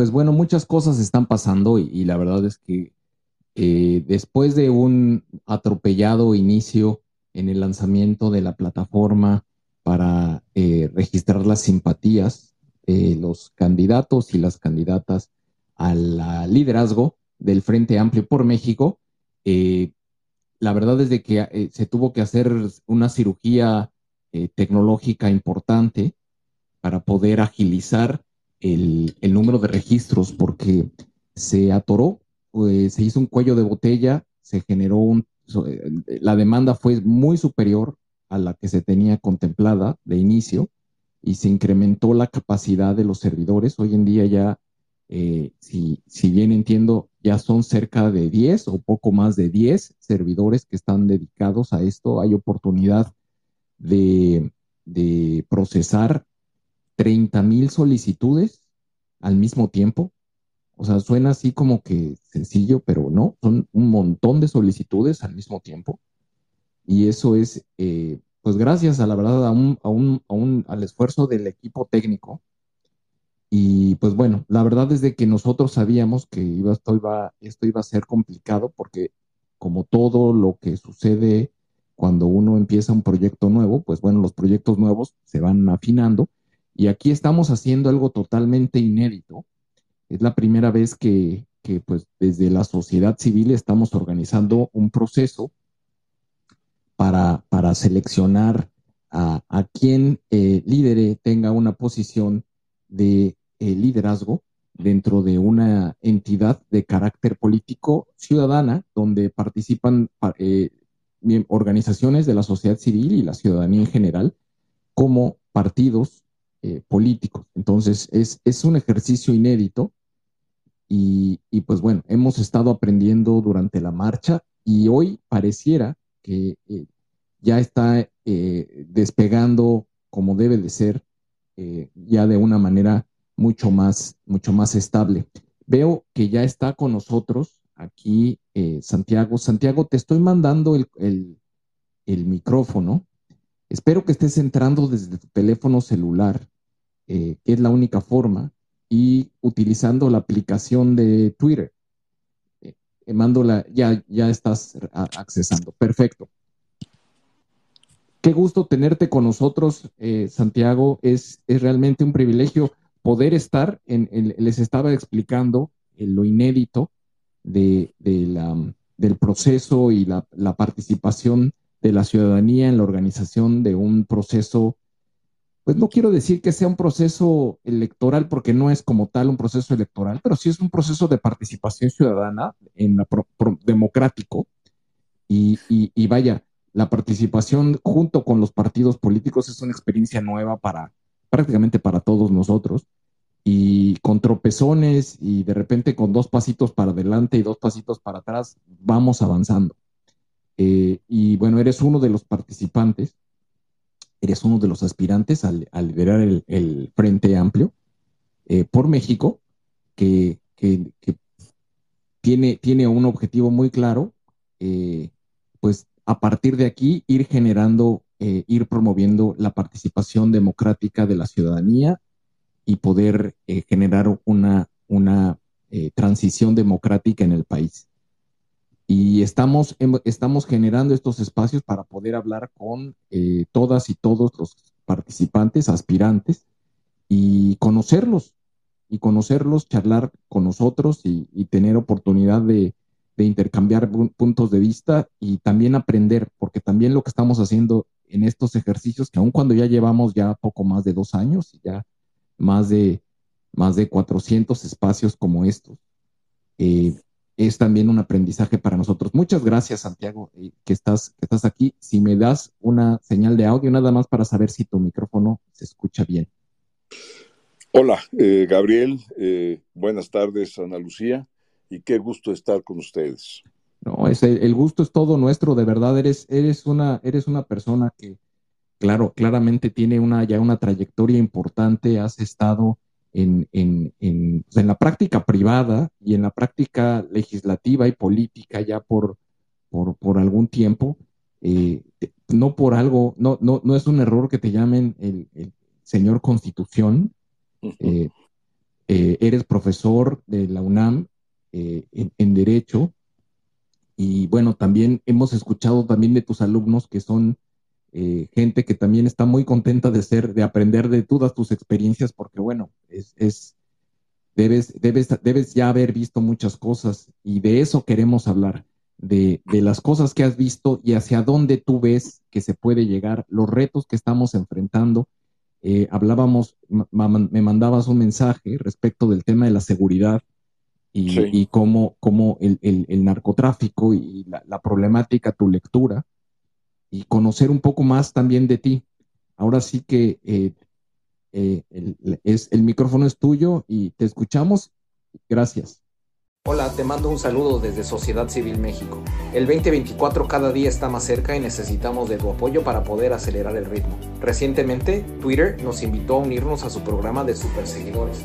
Pues bueno, muchas cosas están pasando y, la verdad es que eh, después de un atropellado inicio en el lanzamiento de la plataforma para eh, registrar las simpatías de los candidatos y las candidatas al liderazgo del Frente Amplio por México, eh, la verdad es de que se tuvo que hacer una cirugía tecnológica importante para poder agilizar el, número de registros porque se atoró, pues, se hizo un cuello de botella, se generó un, eh, la demanda fue muy superior a la que se tenía contemplada de inicio y se incrementó la capacidad de los servidores. Hoy en día ya, eh, si, si, bien entiendo, ya son cerca de 10 o poco más de 10 servidores que están dedicados a esto. Hay oportunidad de, de procesar 30 mil solicitudes al mismo tiempo. O sea, suena así como que sencillo, pero no, son un montón de solicitudes al mismo tiempo. Y eso es, eh, pues gracias a la verdad, a un, a un, al esfuerzo del equipo técnico. Y pues bueno, la verdad es de que nosotros sabíamos que iba, esto, iba, esto iba a ser complicado porque como todo lo que sucede cuando uno empieza un proyecto nuevo, pues bueno, los proyectos nuevos se van afinando y aquí estamos haciendo algo totalmente inédito. Es la primera vez que, pues, desde la sociedad civil estamos organizando un proceso para, para seleccionar a, a quien eh, tenga una posición de eh, liderazgo dentro de una entidad de carácter político ciudadana, donde participan eh, organizaciones de la sociedad civil y la ciudadanía en general, como partidos, eh, políticos. Entonces, es, es, un ejercicio inédito y, y, pues bueno, hemos estado aprendiendo durante la marcha y hoy pareciera que eh, ya está eh, despegando como debe de ser, ya de una manera mucho más, mucho más estable. Veo que ya está con nosotros aquí Santiago. Santiago, te estoy mandando el, el, el micrófono. Espero que estés entrando desde tu teléfono celular, eh, que es la única forma y utilizando la aplicación de Twitter. Eh, mando la, ya, ya estás accesando. Perfecto. Qué gusto tenerte con nosotros, eh, Santiago. Es, es, realmente un privilegio poder estar en, les estaba explicando lo inédito de, del proceso y la, participación de la ciudadanía en la organización de un proceso, pues no quiero decir que sea un proceso electoral porque no es como tal un proceso electoral, pero sí es un proceso de participación ciudadana en la democrático. Y, vaya, la participación junto con los partidos políticos es una experiencia nueva para prácticamente para todos nosotros. Y con tropezones y de repente con dos pasitos para adelante y dos pasitos para atrás vamos avanzando. Eh, y bueno, eres uno de los participantes, eres uno de los aspirantes al, liderar el, Frente Amplio eh, por México, que, tiene, tiene un objetivo muy claro, eh, pues a partir de aquí ir generando, eh, ir promoviendo la participación democrática de la ciudadanía y poder generar una, una transición democrática en el país. Y estamos, estamos generando estos espacios para poder hablar con todas y todos los participantes, aspirantes, y conocerlos, y conocerlos, charlar con nosotros y tener oportunidad de, de intercambiar puntos de vista y también aprender, porque también lo que estamos haciendo en estos ejercicios, que aun cuando ya llevamos ya poco más de dos años y ya más de, más de 400 espacios como estos, eh, es también un aprendizaje para nosotros. Muchas gracias, Santiago, eh, que, estás, que estás aquí. Si me das una señal de audio, nada más para saber si tu micrófono se escucha bien. Hola, eh, Gabriel. buenas tardes, Ana Lucía y qué gusto estar con ustedes. No, es el, gusto es todo nuestro, de verdad, eres, eres, una, eres una persona que, claro, claramente tiene una, ya una trayectoria importante, has estado en, en, en, pues, en, la práctica privada y en la práctica legislativa y política ya por, por, por algún tiempo. Eh, no por algo, no, no, no es un error que te llamen el, señor Constitución. Eh, eh, eres profesor de la UNAM eh, en, derecho. Y bueno, también hemos escuchado también de tus alumnos que son eh, gente que también está muy contenta de ser, de aprender de todas tus experiencias, porque bueno, es, es debes, debes, debes ya haber visto muchas cosas y de eso queremos hablar, de, de, las cosas que has visto y hacia dónde tú ves que se puede llegar, los retos que estamos enfrentando. Eh, hablábamos, me mandabas un mensaje respecto del tema de la seguridad y, cómo, el, narcotráfico y la, problemática, tu lectura, y conocer un poco más también de ti. Ahora sí que eh, eh, es, el micrófono es tuyo y te escuchamos. Gracias. Hola, te mando un saludo desde Sociedad Civil México. El 2024 cada día está más cerca y necesitamos de tu apoyo para poder acelerar el ritmo. Recientemente, Twitter nos invitó a unirnos a su programa de superseguidores.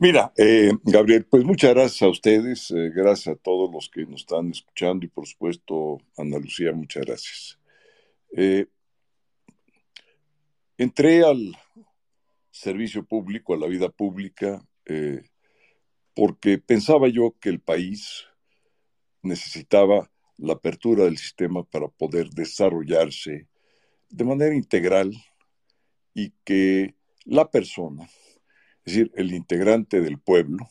Mira, eh, Gabriel, pues muchas gracias a ustedes, eh, gracias a todos los que nos están escuchando y por supuesto, Ana Lucía, muchas gracias. Eh, Entré al servicio público, a la vida pública, porque pensaba yo que el país necesitaba la apertura del sistema para poder desarrollarse de manera integral y que la persona, es decir, el integrante del pueblo,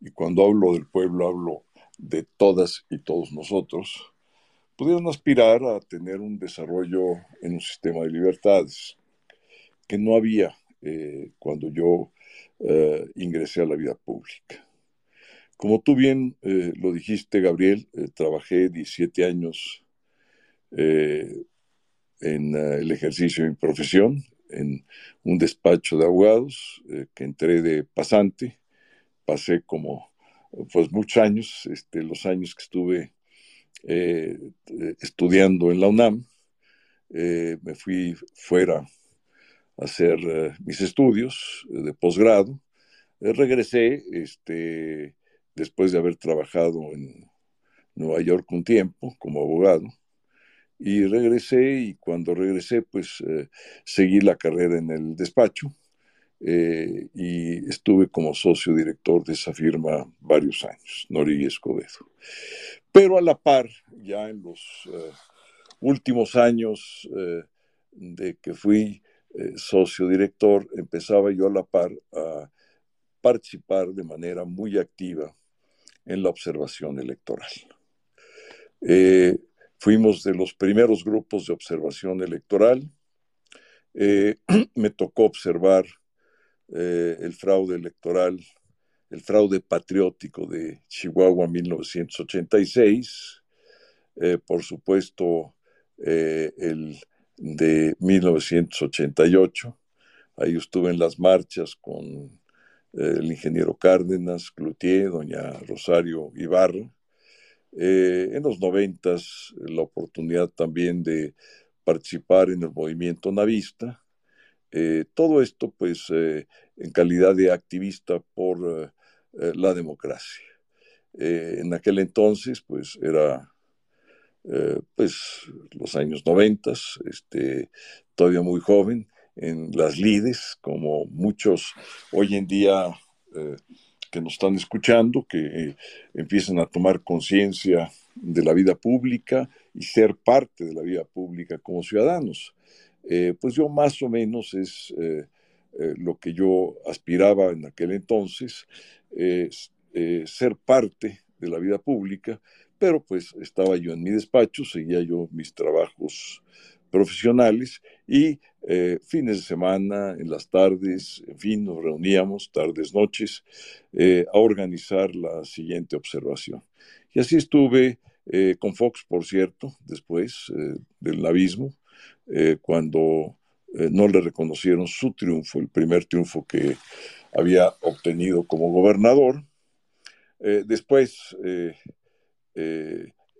y cuando hablo del pueblo hablo de todas y todos nosotros, pudieran aspirar a tener un desarrollo en un sistema de libertades que no había eh, cuando yo eh, ingresé a la vida pública. Como tú bien eh, lo dijiste, Gabriel, trabajé 17 años en el ejercicio de mi profesión, en un despacho de abogados, que entré de pasante, pasé como pues muchos años, este, los años que estuve eh, estudiando en la UNAM, me fui fuera a hacer mis estudios de posgrado, regresé este, después de haber trabajado en Nueva York un tiempo como abogado, y regresé y cuando regresé pues seguí la carrera en el despacho eh, y estuve como socio director de esa firma varios años, Nori Escobedo. Pero a la par, ya en los eh, últimos años eh, de que fui socio director, empezaba yo a la par a participar de manera muy activa en la observación electoral. Fuimos de los primeros grupos de observación electoral. me tocó observar eh, el fraude electoral, el fraude patriótico de Chihuahua 1986, eh, por supuesto eh, el de 1988. Ahí estuve en las marchas con el ingeniero Cárdenas, Cloutier, doña Rosario Ibarra. En los noventas, la oportunidad también de participar en el movimiento navista eh, todo esto, pues, eh, en calidad de activista por eh, la democracia. en aquel entonces, pues, era, pues, los años noventas, este, todavía muy joven, en las lides, como muchos hoy en día que nos están escuchando, que empiezan a tomar conciencia de la vida pública y ser parte de la vida pública como ciudadanos. Eh, pues yo más o menos es eh, eh, lo que yo aspiraba en aquel entonces, ser parte de la vida pública, pero pues estaba yo en mi despacho, seguía yo mis trabajos profesionales y fines de semana, en las tardes, en fin, nos reuníamos tardes, noches, a organizar la siguiente observación. Y así estuve con Fox, por cierto, después del navismo, eh, cuando eh, no le reconocieron su triunfo, el primer triunfo que había obtenido como gobernador. Eh, después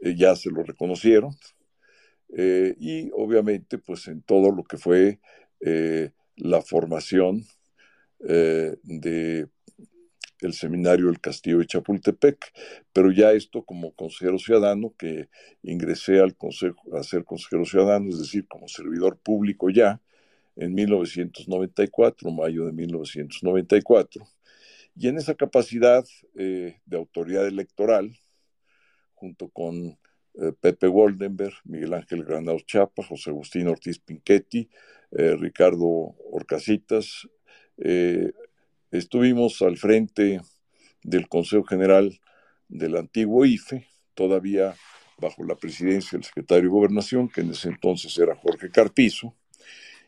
ya se lo reconocieron y obviamente pues en todo lo que fue la formación de el seminario del Castillo de Chapultepec, pero ya esto como consejero ciudadano, que ingresé al consejo a ser consejero ciudadano, es decir, como servidor público ya, en 1994, mayo de 1994, y en esa capacidad eh, de autoridad electoral, junto con eh, Pepe Goldenberg, Miguel Ángel Granados Chapa, José Agustín Ortiz Pinchetti, eh, Ricardo Orcasitas, Estuvimos al frente del Consejo General del antiguo IFE, todavía bajo la presidencia del secretario de Gobernación, que en ese entonces era Jorge Carpizo,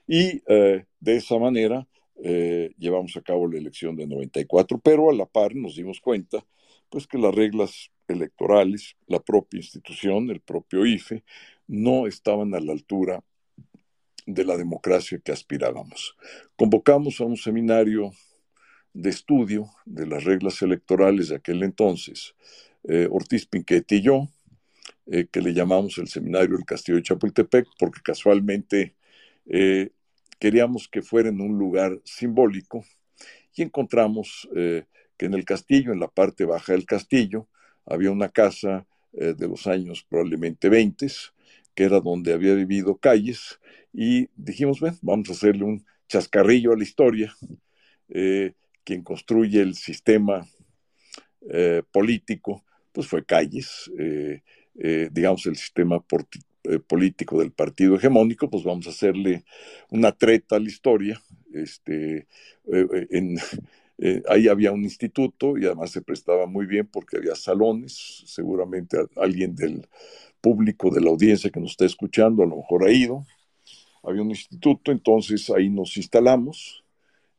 y eh, de esa manera eh, llevamos a cabo la elección de 94, pero a la par nos dimos cuenta pues que las reglas electorales, la propia institución, el propio IFE, no estaban a la altura de la democracia que aspirábamos. Convocamos a un seminario de estudio de las reglas electorales de aquel entonces, eh, Ortiz Pinquete y yo, eh, que le llamamos el Seminario del Castillo de Chapultepec, porque casualmente eh, queríamos que fuera en un lugar simbólico y encontramos que en el castillo, en la parte baja del castillo, había una casa de los años probablemente 20, que era donde había vivido Calles, y dijimos, bueno, vamos a hacerle un chascarrillo a la historia quien construye el sistema eh, político, pues fue Calles, eh, eh, digamos, el sistema político del partido hegemónico, pues vamos a hacerle una treta a la historia. Este, ahí había un instituto y además se prestaba muy bien porque había salones, seguramente alguien del público, de la audiencia que nos está escuchando, a lo mejor ha ido. Había un instituto, entonces ahí nos instalamos,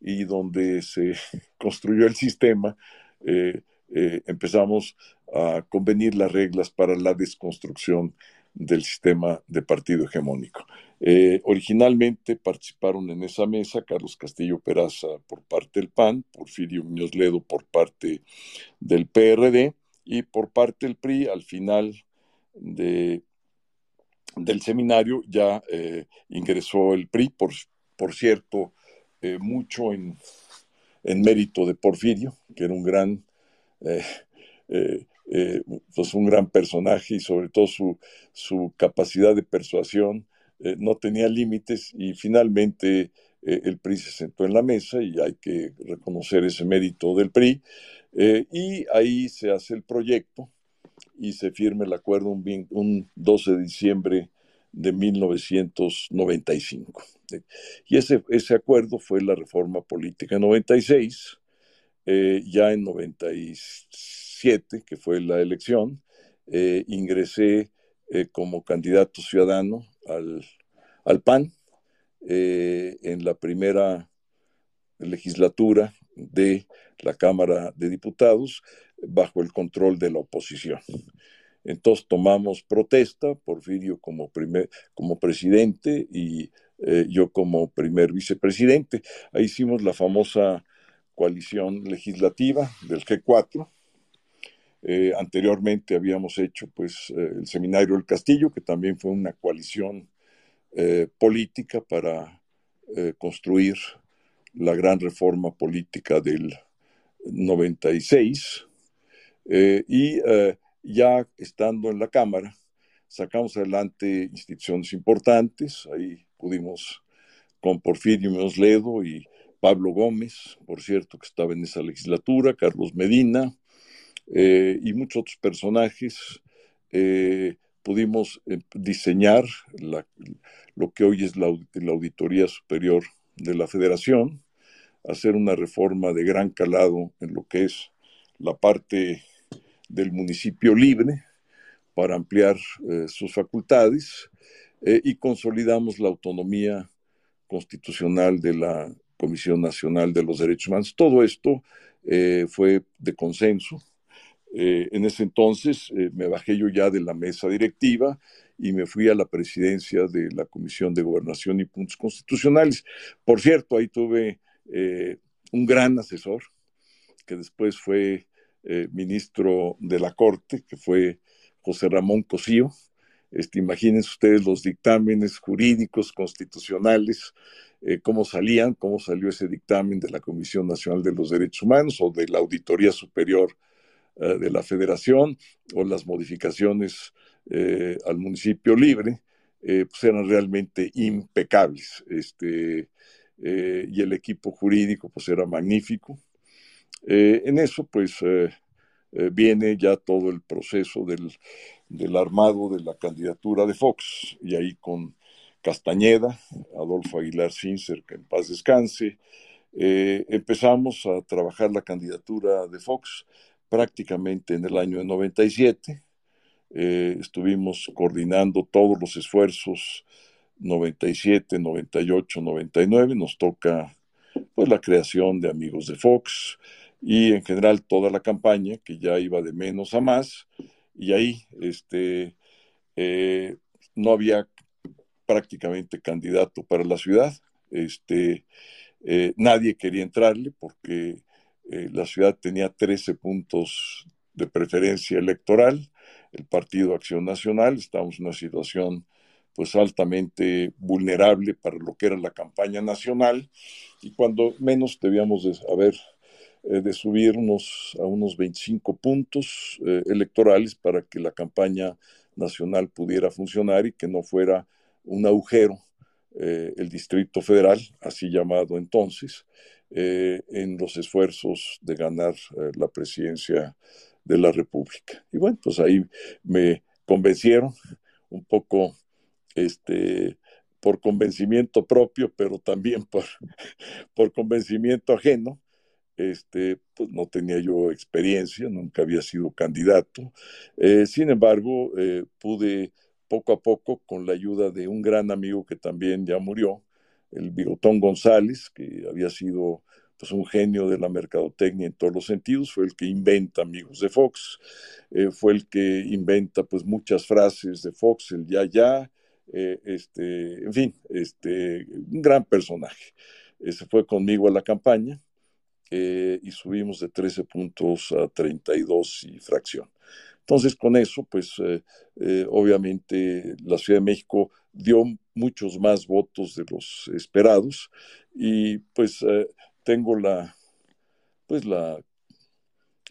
y donde se construyó el sistema, eh, eh, empezamos a convenir las reglas para la desconstrucción del sistema de partido hegemónico. Eh, originalmente participaron en esa mesa Carlos Castillo Peraza por parte del PAN, Porfirio Muñoz Ledo por parte del PRD y por parte del PRI al final de, del seminario ya eh, ingresó el PRI, por, cierto, eh, mucho en, mérito de Porfirio, que era un gran, pues un gran personaje y sobre todo su capacidad de persuasión eh, no tenía límites y finalmente eh, el PRI se sentó en la mesa y hay que reconocer ese mérito del PRI. Eh, y ahí se hace el proyecto y se firma el acuerdo un, un 12 de diciembre de 1995. Y ese, ese acuerdo fue la reforma política 96, ya en 97, que fue la elección, ingresé como candidato ciudadano al, PAN eh, en la primera legislatura de la Cámara de Diputados bajo el control de la oposición. Entonces tomamos protesta, Porfirio como, primer, como presidente y eh, yo como primer vicepresidente. Ahí hicimos la famosa coalición legislativa del G4, eh, anteriormente habíamos hecho pues eh, el Seminario del Castillo, que también fue una coalición eh, política para construir la gran reforma política del 96. y ya estando en la Cámara, sacamos adelante instituciones importantes. Ahí pudimos con Porfirio Ledo y Pablo Gómez, por cierto, que estaba en esa legislatura, Carlos Medina, eh, y muchos otros personajes, eh, pudimos eh, diseñar lo que hoy es la, Auditoría Superior de la Federación, hacer una reforma de gran calado en lo que es la parte del municipio libre para ampliar sus facultades y consolidamos la autonomía constitucional de la Comisión Nacional de los Derechos Humanos. Todo esto fue de consenso, eh, en ese entonces eh, me bajé yo ya de la mesa directiva y me fui a la presidencia de la Comisión de Gobernación y Puntos Constitucionales. Por cierto, ahí tuve eh, un gran asesor, que después fue ministro de la Corte, que fue José Ramón Cosío. Este, imagínense ustedes los dictámenes jurídicos, constitucionales, cómo salían, cómo salió ese dictamen de la Comisión Nacional de los Derechos Humanos o de la Auditoría Superior eh, de la federación o las modificaciones eh, al municipio libre, eh, pues eran realmente impecables. Este, y el equipo jurídico pues era magnífico. en eso pues viene ya todo el proceso del, del armado de la candidatura de Fox y ahí con Castañeda, Adolfo Aguilar Cincer, que en paz descanse, empezamos a trabajar la candidatura de Fox prácticamente en el año 97. Eh, estuvimos coordinando todos los esfuerzos 97, 98, 99. Nos toca pues la creación de Amigos de Fox y en general toda la campaña que ya iba de menos a más y ahí este eh, no había prácticamente candidato para la ciudad. Este, eh, nadie quería entrarle porque eh, la ciudad tenía 13 puntos de preferencia electoral, el Partido Acción Nacional, estábamos en una situación pues altamente vulnerable para lo que era la campaña nacional y cuando menos debíamos de haber eh, de subirnos a unos 25 puntos eh, electorales para que la campaña nacional pudiera funcionar y que no fuera un agujero el Distrito Federal, así llamado entonces, eh, en los esfuerzos de ganar eh, la presidencia de la República. Y bueno, pues ahí me convencieron un poco este, por convencimiento propio, pero también por, por convencimiento ajeno. Este, pues no tenía yo experiencia, nunca había sido candidato. Eh, sin embargo, pude poco a poco, con la ayuda de un gran amigo que también ya murió, el Bigotón González, que había sido pues, un genio de la mercadotecnia en todos los sentidos, fue el que inventa Amigos de Fox, eh, fue el que inventa pues muchas frases de Fox, el ya ya, eh, este, en fin, este, un gran personaje. Se fue conmigo a la campaña eh, y subimos de 13 puntos a 32 y fracción. Entonces, con eso, pues eh, obviamente la Ciudad de México dio muchos más votos de los esperados y pues tengo la, pues la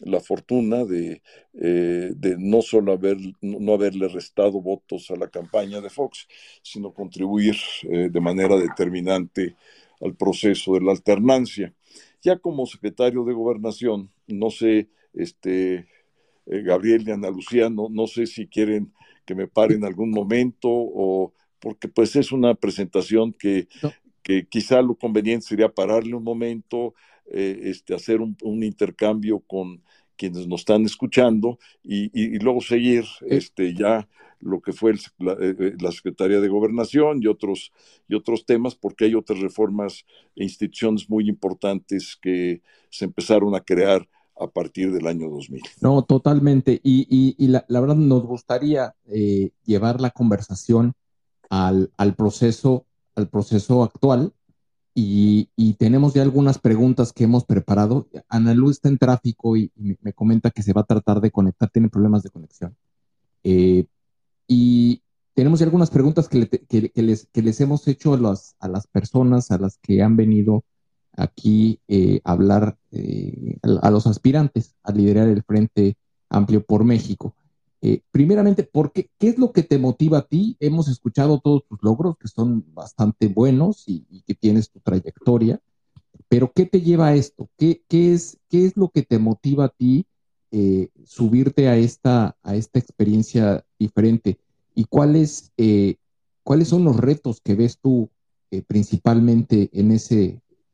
la fortuna de, eh, de no solo haber, no haberle restado votos a la campaña de Fox, sino contribuir eh, de manera determinante al proceso de la alternancia. Ya como secretario de gobernación, no sé, este, eh, Gabriel y Ana Lucía, no, no sé si quieren que me pare en algún momento o porque pues es una presentación que, que quizá lo conveniente sería pararle un momento, este, hacer un, un, intercambio con quienes nos están escuchando y, luego seguir este, ya lo que fue la, eh, eh, la, Secretaría de Gobernación y otros, y otros temas, porque hay otras reformas e instituciones muy importantes que se empezaron a crear a partir del año 2000. No, totalmente. Y, y, la, la, verdad nos gustaría eh, llevar la conversación al, al, proceso, al proceso actual y, tenemos ya algunas preguntas que hemos preparado. Ana Luz está en tráfico y, me comenta que se va a tratar de conectar, tiene problemas de conexión. Eh, y tenemos ya algunas preguntas que, les, que les, hemos hecho a las, a las, personas a las que han venido aquí eh, hablar, eh, a, los aspirantes a liderar el Frente Amplio por México. Eh, primeramente, ¿por qué, es lo que te motiva a ti? Hemos escuchado todos tus logros, que son bastante buenos y, que tienes tu trayectoria, pero ¿qué te lleva a esto? ¿Qué, es, qué es lo que te motiva a ti eh, subirte a esta, a esta experiencia diferente? ¿Y cuáles, cuáles son los retos que ves tú principalmente en ese,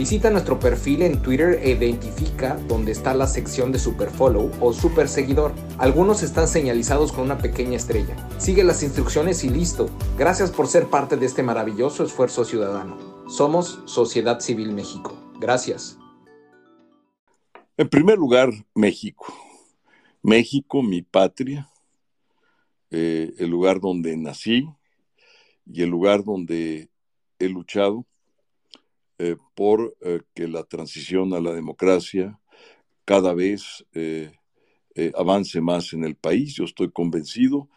Visita nuestro perfil en Twitter e identifica dónde está la sección de Superfollow o Super Seguidor. Algunos están señalizados con una pequeña estrella. Sigue las instrucciones y listo. Gracias por ser parte de este maravilloso esfuerzo ciudadano. Somos Sociedad Civil México. Gracias. En primer lugar, México. México, mi patria, eh, el lugar donde nací y el lugar donde he luchado eh, por eh, que la transición a la democracia cada vez eh, avance más en el país. Yo estoy convencido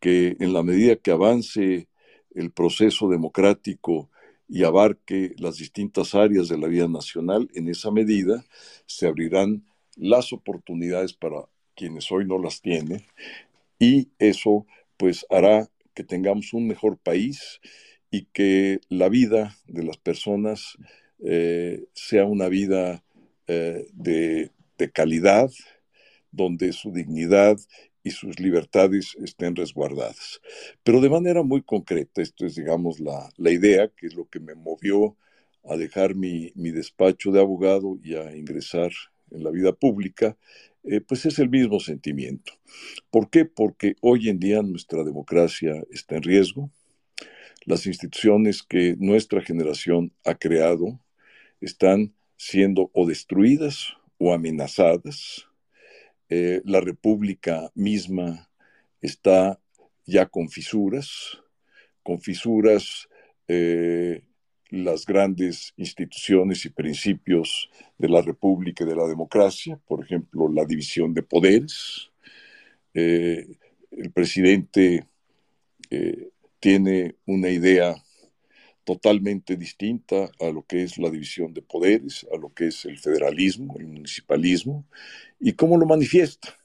que en la medida que avance el proceso democrático y abarque las distintas áreas de la vida nacional, en esa medida se abrirán las oportunidades para quienes hoy no las tienen y eso pues hará que tengamos un mejor país y que la vida de las personas eh, sea una vida eh, de, calidad, donde su dignidad y sus libertades estén resguardadas. Pero de manera muy concreta, esto es, digamos, la, idea, que es lo que me movió a dejar mi, despacho de abogado y a ingresar en la vida pública, eh, pues es el mismo sentimiento. ¿Por qué? Porque hoy en día nuestra democracia está en riesgo, las instituciones que nuestra generación ha creado están siendo o destruidas o amenazadas. Eh, la república misma está ya con fisuras, con fisuras eh, las grandes instituciones y principios de la república y de la democracia, por ejemplo, la división de poderes. Eh, el presidente tiene una idea totalmente distinta a lo que es la división de poderes, a lo que es el federalismo, el municipalismo, y cómo lo manifiesta,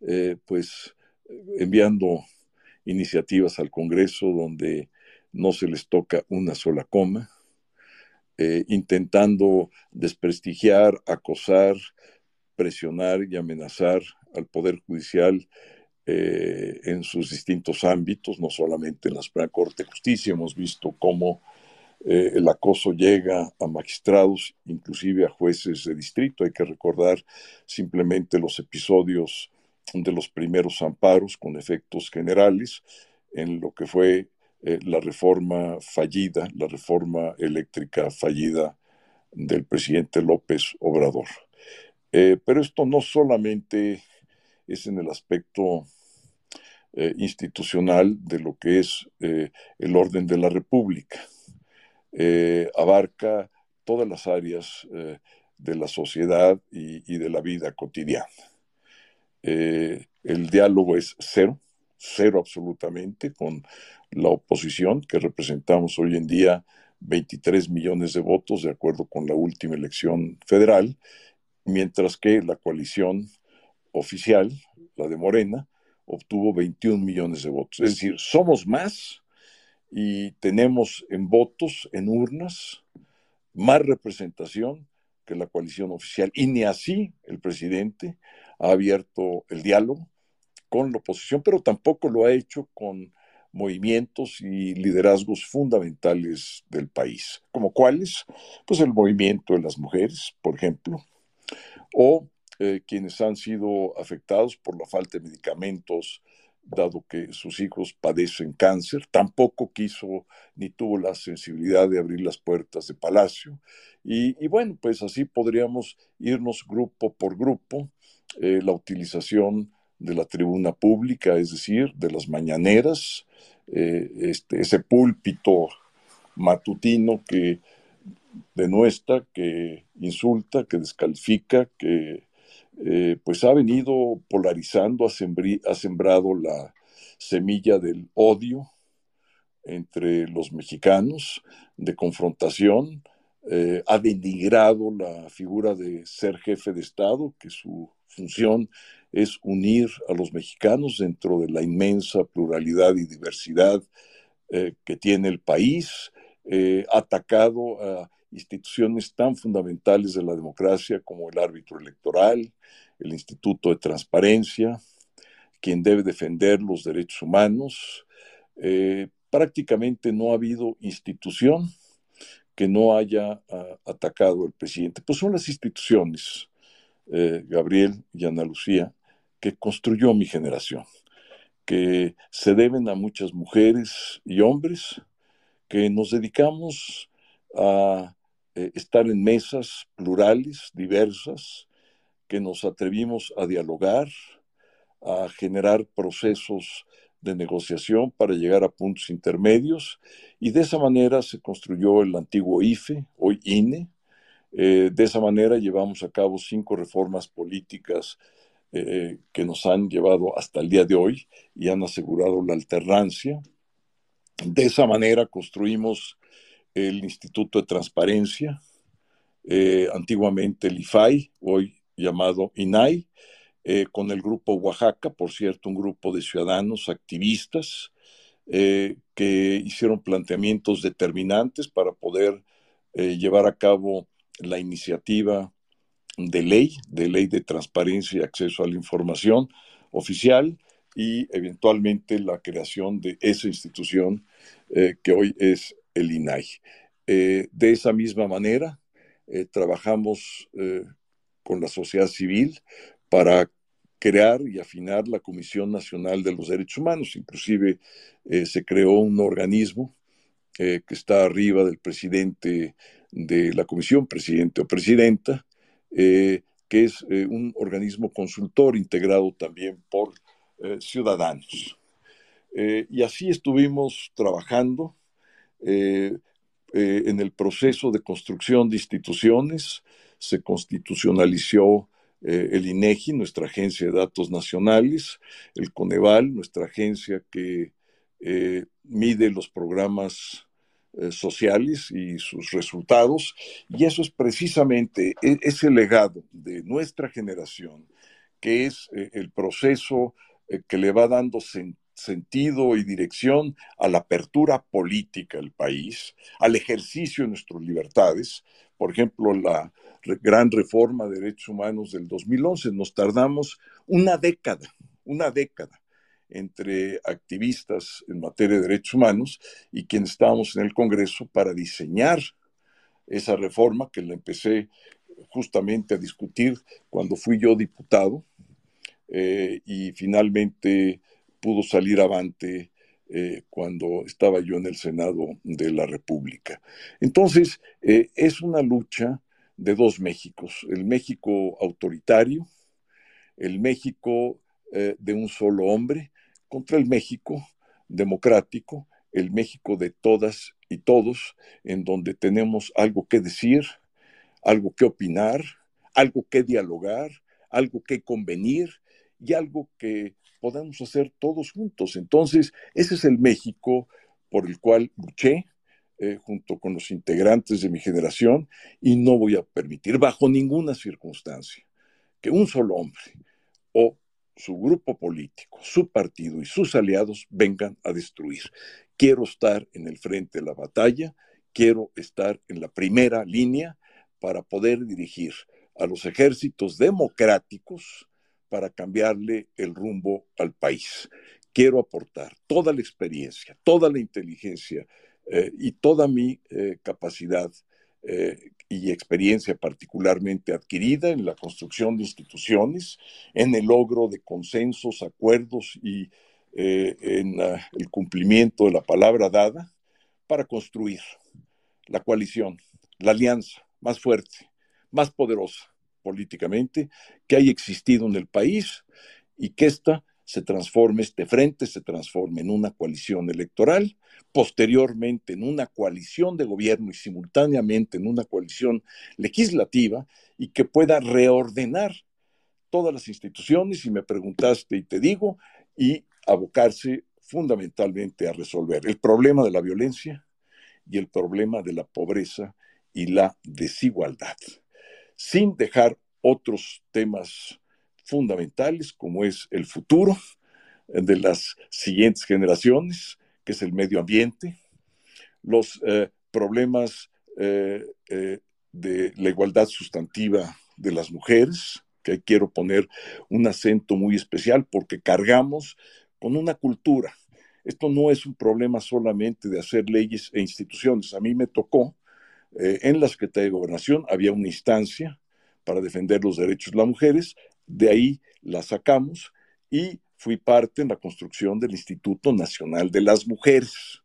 eh, pues enviando iniciativas al Congreso donde no se les toca una sola coma, eh, intentando desprestigiar, acosar, presionar y amenazar al Poder Judicial eh, en sus distintos ámbitos, no solamente en la Suprema Corte de Justicia, hemos visto cómo eh, el acoso llega a magistrados, inclusive a jueces de distrito. Hay que recordar simplemente los episodios de los primeros amparos con efectos generales en lo que fue eh, la reforma fallida, la reforma eléctrica fallida del presidente López Obrador. Eh, pero esto no solamente es en el aspecto institucional de lo que es el orden de la República. Eh, abarca todas las áreas eh, de la sociedad y, de la vida cotidiana. Eh, el diálogo es cero, cero absolutamente, con la oposición, que representamos hoy en día 23 millones de votos, de acuerdo con la última elección federal, mientras que la coalición oficial, la de Morena, obtuvo 21 millones de votos. Es decir, somos más y tenemos en votos, en urnas, más representación que la coalición oficial. Y ni así el presidente ha abierto el diálogo con la oposición, pero tampoco lo ha hecho con movimientos y liderazgos fundamentales del país, como cuáles, pues el movimiento de las mujeres, por ejemplo, o eh, quienes han sido afectados por la falta de medicamentos dado que sus hijos padecen cáncer, tampoco quiso ni tuvo la sensibilidad de abrir las puertas de Palacio. Y, bueno, pues así podríamos irnos grupo por grupo, eh, la utilización de la tribuna pública, es decir, de las mañaneras, eh, este, ese púlpito matutino que denuestra, que insulta, que descalifica, que eh, pues ha venido polarizando, ha, sembrado la semilla del odio entre los mexicanos, de confrontación, eh, ha denigrado la figura de ser jefe de Estado, que su función es unir a los mexicanos dentro de la inmensa pluralidad y diversidad eh, que tiene el país, atacado a instituciones tan fundamentales de la democracia como el árbitro electoral, el Instituto de Transparencia, quien debe defender los derechos humanos. Eh, prácticamente no ha habido institución que no haya ah, atacado al presidente. Pues son las instituciones, eh, Gabriel y Ana Lucía, que construyó mi generación, que se deben a muchas mujeres y hombres que nos dedicamos a eh, estar en mesas plurales, diversas, que nos atrevimos a dialogar, a generar procesos de negociación para llegar a puntos intermedios y de esa manera se construyó el antiguo IFE, hoy INE. Eh, de esa manera llevamos a cabo cinco reformas políticas eh, que nos han llevado hasta el día de hoy y han asegurado la alternancia. De esa manera construimos el Instituto de Transparencia, eh, antiguamente el IFAI, hoy llamado INAI, eh, con el grupo Oaxaca, por cierto, un grupo de ciudadanos activistas eh, que hicieron planteamientos determinantes para poder llevar a cabo la iniciativa de ley, de ley de transparencia y acceso a la información oficial y eventualmente la creación de esa institución que hoy es el INAI. Eh, de esa misma manera, eh, trabajamos eh, con la sociedad civil para crear y afinar la Comisión Nacional de los Derechos Humanos. Inclusive se creó un organismo que está arriba del presidente de la comisión, presidente o presidenta, que es un organismo consultor integrado también por ciudadanos. y así estuvimos trabajando eh, eh, en el proceso de construcción de instituciones se constitucionalizó eh, el INEGI, nuestra agencia de datos nacionales, el Coneval, nuestra agencia que mide los programas sociales y sus resultados, y eso es precisamente e, ese legado de nuestra generación, que es el proceso que le va dando sentido sentido y dirección a la apertura política del país, al ejercicio de nuestras libertades. Por ejemplo, la gran reforma de derechos humanos del 2011. Nos tardamos una década, una década entre activistas en materia de derechos humanos y quienes estábamos en el Congreso para diseñar esa reforma que la empecé justamente a discutir cuando fui yo diputado eh, y finalmente pudo salir avante eh, cuando estaba yo en el Senado de la República. Entonces, eh, es una lucha de dos Méxicos, el México autoritario, el México de un solo hombre, contra el México democrático, el México de todas y todos, en donde tenemos algo que decir, algo que opinar, algo que dialogar, algo que convenir y algo que podamos hacer todos juntos. Entonces, ese es el México por el cual luché eh, junto con los integrantes de mi generación y no voy a permitir bajo ninguna circunstancia que un solo hombre o su grupo político, su partido y sus aliados vengan a destruir. Quiero estar en el frente de la batalla, quiero estar en la primera línea para poder dirigir a los ejércitos democráticos para cambiarle el rumbo al país. Quiero aportar toda la experiencia, toda la inteligencia eh, y toda mi eh, capacidad eh, y experiencia particularmente adquirida en la construcción de instituciones, en el logro de consensos, acuerdos y en el cumplimiento de la palabra dada para construir la coalición, la alianza más fuerte, más poderosa políticamente que haya existido en el país y que ésta se transforme, este frente se transforme en una coalición electoral, posteriormente en una coalición de gobierno y simultáneamente en una coalición legislativa y que pueda reordenar todas las instituciones, y me preguntaste y te digo, y abocarse fundamentalmente a resolver el problema de la violencia y el problema de la pobreza y la desigualdad sin dejar otros temas fundamentales como es el futuro de las siguientes generaciones, que es el medio ambiente, los eh, problemas eh, eh, de la igualdad sustantiva de las mujeres, que quiero poner un acento muy especial porque cargamos con una cultura. Esto no es un problema solamente de hacer leyes e instituciones. A mí me tocó eh, en la Secretaría de Gobernación había una instancia para defender los derechos de las mujeres, de ahí la sacamos y fui parte en la construcción del Instituto Nacional de las Mujeres.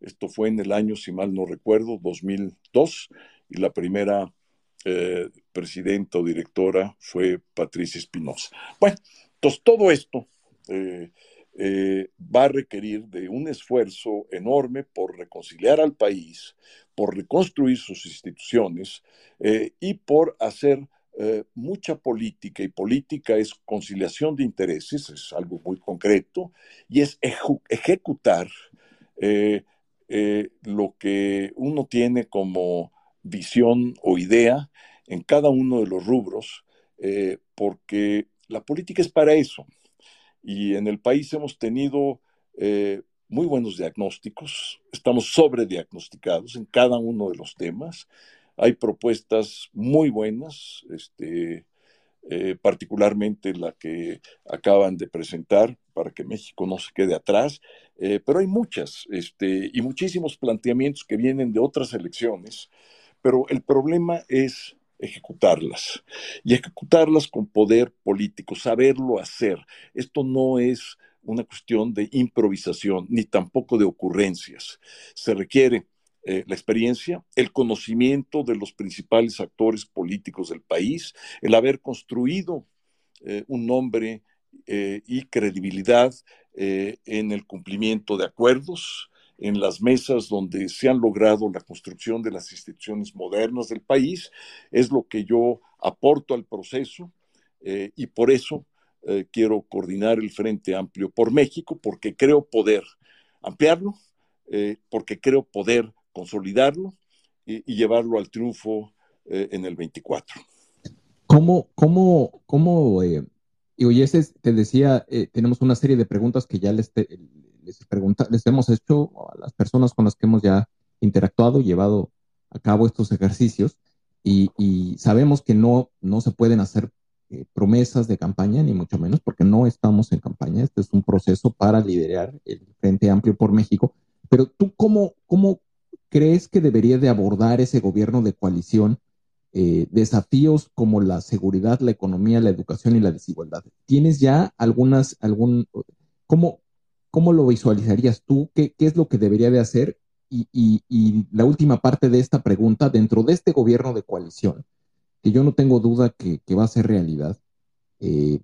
Esto fue en el año, si mal no recuerdo, 2002, y la primera eh, presidenta o directora fue Patricia Espinosa. Bueno, entonces todo esto eh, eh, va a requerir de un esfuerzo enorme por reconciliar al país, por reconstruir sus instituciones eh, y por hacer eh, mucha política, y política es conciliación de intereses, es algo muy concreto, y es ejecutar lo que uno tiene como visión o idea en cada uno de los rubros, porque la política es para eso. Y en el país hemos tenido eh, muy buenos diagnósticos, estamos sobrediagnosticados en cada uno de los temas. Hay propuestas muy buenas, este, eh, particularmente la que acaban de presentar para que México no se quede atrás, eh, pero hay muchas este, y muchísimos planteamientos que vienen de otras elecciones, pero el problema es ejecutarlas y ejecutarlas con poder político, saberlo hacer. Esto no es una cuestión de improvisación ni tampoco de ocurrencias. Se requiere eh, la experiencia, el conocimiento de los principales actores políticos del país, el haber construido eh, un nombre eh, y credibilidad en el cumplimiento de acuerdos, en las mesas donde se han logrado la construcción de las instituciones modernas del país, es lo que yo aporto al proceso eh, y por eso eh, quiero coordinar el Frente Amplio por México, porque creo poder ampliarlo, eh, porque creo poder consolidarlo y, llevarlo al triunfo en el 24. ¿Cómo, cómo, cómo y oye, te decía, tenemos una serie de preguntas que ya les, les, les hemos hecho a las personas con las que hemos ya interactuado, llevado a cabo estos ejercicios y, sabemos que no, no se pueden hacer eh, promesas de campaña, ni mucho menos, porque no estamos en campaña. Este es un proceso para liderar el Frente Amplio por México. Pero tú, ¿cómo, cómo crees que debería de abordar ese gobierno de coalición eh, desafíos como la seguridad, la economía, la educación y la desigualdad? ¿Tienes ya algunas, algún, cómo, cómo lo visualizarías tú? ¿Qué, qué es lo que debería de hacer? Y, y, la última parte de esta pregunta, dentro de este gobierno de coalición, que yo no tengo duda que, va a ser realidad. Eh,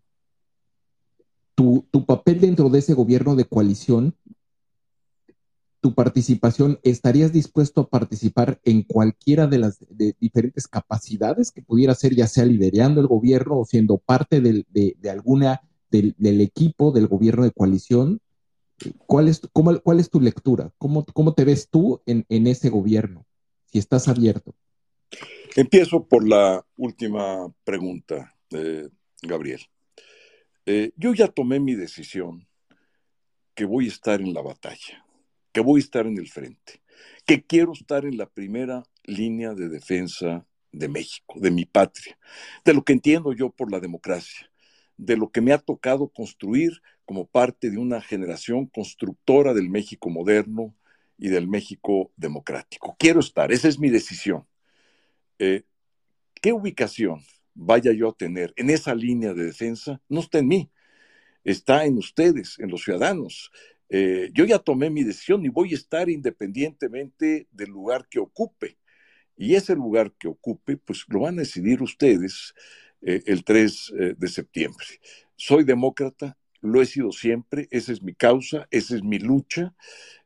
tu, papel dentro de ese gobierno de coalición, tu participación, ¿estarías dispuesto a participar en cualquiera de las diferentes capacidades que pudiera ser, ya sea liderando el gobierno o siendo parte de, alguna del, equipo del gobierno de coalición? ¿Cuál es, tu lectura? ¿Cómo, ¿Cómo te ves tú en, en ese gobierno? Si estás abierto. Empiezo por la última pregunta, Gabriel. Eh, yo ya tomé mi decisión que voy a estar en la batalla, que voy a estar en el frente, que quiero estar en la primera línea de defensa de México, de mi patria, de lo que entiendo yo por la democracia, de lo que me ha tocado construir como parte de una generación constructora del México moderno y del México democrático. Quiero estar, esa es mi decisión. Eh, qué ubicación vaya yo a tener en esa línea de defensa, no está en mí, está en ustedes, en los ciudadanos. Eh, yo ya tomé mi decisión y voy a estar independientemente del lugar que ocupe. Y ese lugar que ocupe, pues lo van a decidir ustedes eh, el 3 de septiembre. Soy demócrata, lo he sido siempre, esa es mi causa, esa es mi lucha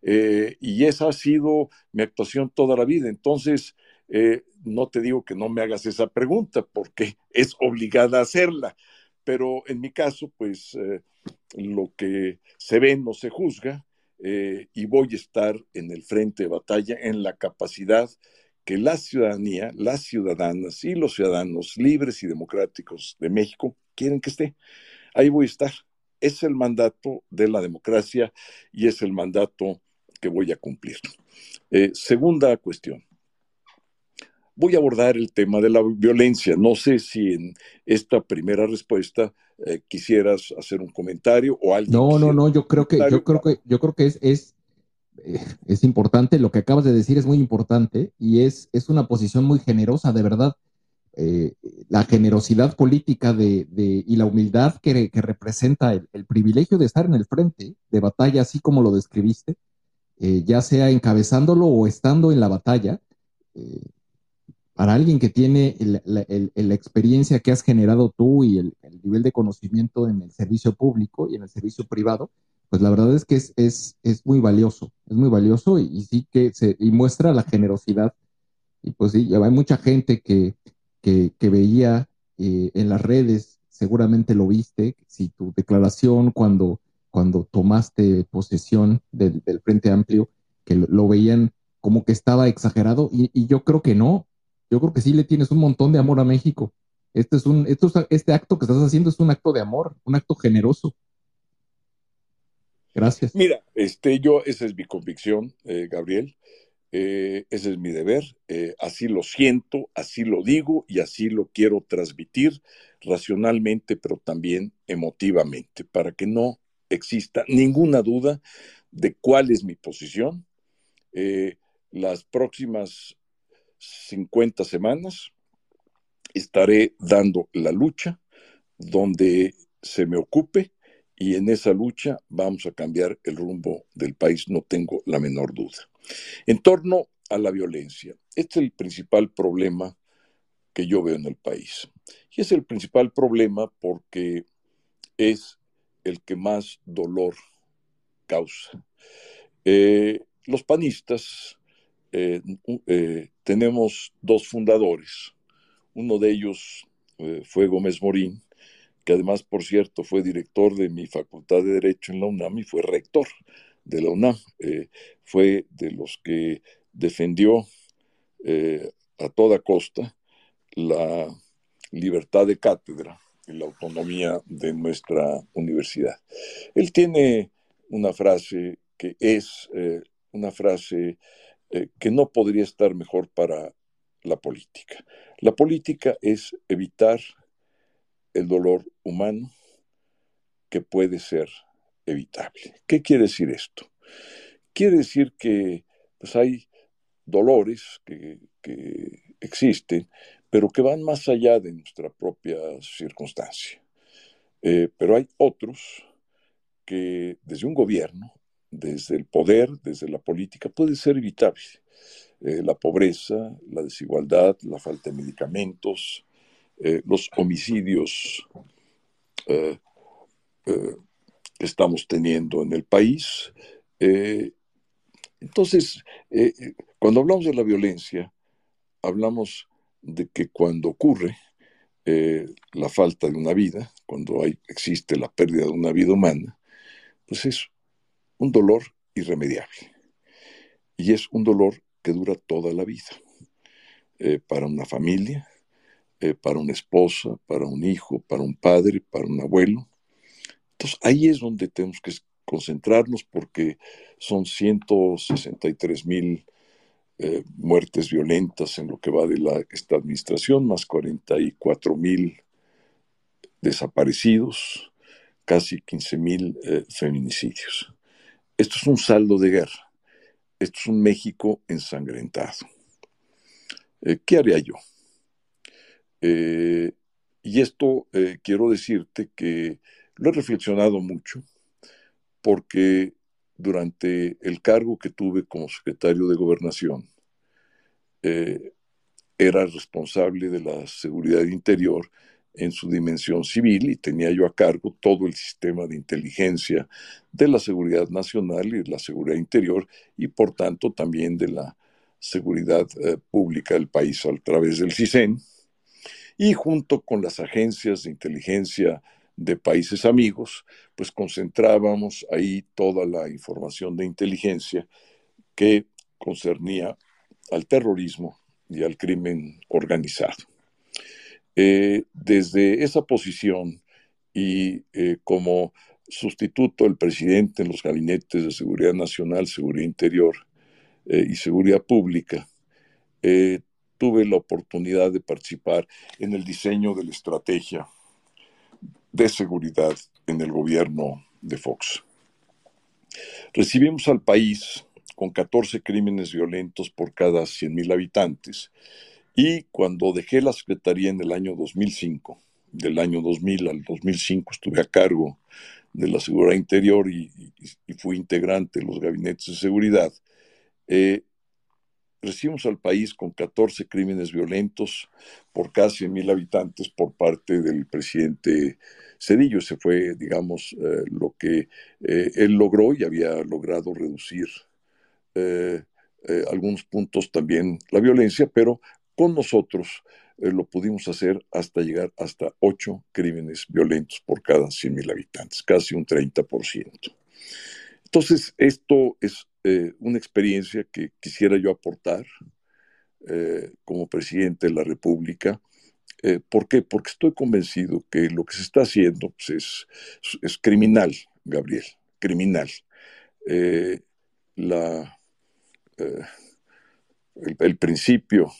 y esa ha sido mi actuación toda la vida. Entonces, eh, no te digo que no me hagas esa pregunta porque es obligada a hacerla, pero en mi caso, pues eh, lo que se ve no se juzga eh, y voy a estar en el frente de batalla en la capacidad que la ciudadanía, las ciudadanas y los ciudadanos libres y democráticos de México quieren que esté. Ahí voy a estar. Es el mandato de la democracia y es el mandato que voy a cumplir. segunda cuestión voy a abordar el tema de la violencia. No sé si en esta primera respuesta eh, quisieras hacer un comentario o algo. No, no, no, yo creo que, yo creo que, yo creo que es, es, eh, es, importante, lo que acabas de decir es muy importante y es, es una posición muy generosa, de verdad. Eh, la generosidad política de, de, y la humildad que, que representa el, el, privilegio de estar en el frente de batalla, así como lo describiste, ya sea encabezándolo o estando en la batalla, para alguien que tiene la experiencia que has generado tú y el, nivel de conocimiento en el servicio público y en el servicio privado, pues la verdad es que es, es, es muy valioso, es muy valioso y, sí que y muestra la generosidad. Y pues sí, hay mucha gente que, que, que veía eh, en las redes, seguramente lo viste, si tu declaración cuando, cuando tomaste posesión del, Frente Amplio, que lo, veían como que estaba exagerado y, yo creo que no, yo creo que sí le tienes un montón de amor a México. Este, es un, este acto que estás haciendo es un acto de amor, un acto generoso. Gracias. Mira, este, yo, esa es mi convicción, eh, Gabriel. Eh, ese es mi deber. Eh, así lo siento, así lo digo y así lo quiero transmitir racionalmente, pero también emotivamente, para que no exista ninguna duda de cuál es mi posición. las próximas 50 semanas estaré dando la lucha donde se me ocupe y en esa lucha vamos a cambiar el rumbo del país, no tengo la menor duda. En torno a la violencia, este es el principal problema que yo veo en el país. Y es el principal problema porque es el que más dolor causa. Eh, los panistas eh, eh, tenemos dos fundadores. Uno de ellos fue Gómez Morín, que además, por cierto, fue director de mi Facultad de Derecho en la UNAM y fue rector de la UNAM. fue de los que defendió a toda costa la libertad de cátedra y la autonomía de nuestra universidad. Él tiene una frase que es una frase eh, que no podría estar mejor para la política. La política es evitar el dolor humano que puede ser evitable. ¿Qué quiere decir esto? Quiere decir que pues, hay dolores que, existen, pero que van más allá de nuestra propia circunstancia. Eh, pero hay otros que desde un gobierno, desde el poder, desde la política, puede ser evitable. Eh, la pobreza, la desigualdad, la falta de medicamentos, eh, los homicidios que estamos teniendo en el país. entonces, cuando hablamos de la violencia, hablamos de que cuando ocurre eh, la falta de una vida, cuando hay, existe la pérdida de una vida humana, pues es un dolor irremediable. Y es un dolor que dura toda la vida. Eh, para una familia, eh, para una esposa, para un hijo, para un padre, para un abuelo. Entonces ahí es donde tenemos que concentrarnos porque son 163 mil eh, muertes violentas en lo que va de esta administración, más 44 mil desaparecidos, casi 15 mil eh, feminicidios. Esto es un saldo de guerra. Esto es un México ensangrentado. ¿Qué haría yo? Y esto quiero decirte que lo he reflexionado mucho porque durante el cargo que tuve como secretario de gobernación, eh, era responsable de la seguridad interior en su dimensión civil y tenía yo a cargo todo el sistema de inteligencia de la seguridad nacional y de la seguridad interior y por tanto también de la seguridad eh, pública del país a través del CISEN y junto con las agencias de inteligencia de países amigos, pues concentrábamos ahí toda la información de inteligencia que concernía al terrorismo y al crimen organizado. Eh, desde esa posición y eh, como sustituto del presidente en los gabinetes de Seguridad Nacional, Seguridad Interior eh, y Seguridad Pública, tuve la oportunidad de participar en el diseño de la estrategia de seguridad en el gobierno de Fox. Recibimos al país con 14 crímenes violentos por cada 100.000 habitantes. Y cuando dejé la Secretaría en el año 2005, del año 2000 al 2005 estuve a cargo de la Seguridad Interior y, fui integrante de los gabinetes de seguridad, eh, recibimos al país con 14 crímenes violentos por casi mil habitantes por parte del presidente Cedillo. Ese fue, digamos, eh, lo que eh, él logró y había logrado reducir eh, algunos puntos también la violencia, pero con nosotros lo pudimos hacer hasta llegar hasta ocho crímenes violentos por cada 100.000 habitantes, casi un 30%. Entonces, esto es una experiencia que quisiera yo aportar como presidente de la República. ¿Por qué? Porque estoy convencido que lo que se está haciendo pues, es, es, criminal, Gabriel, criminal. la eh, el, principio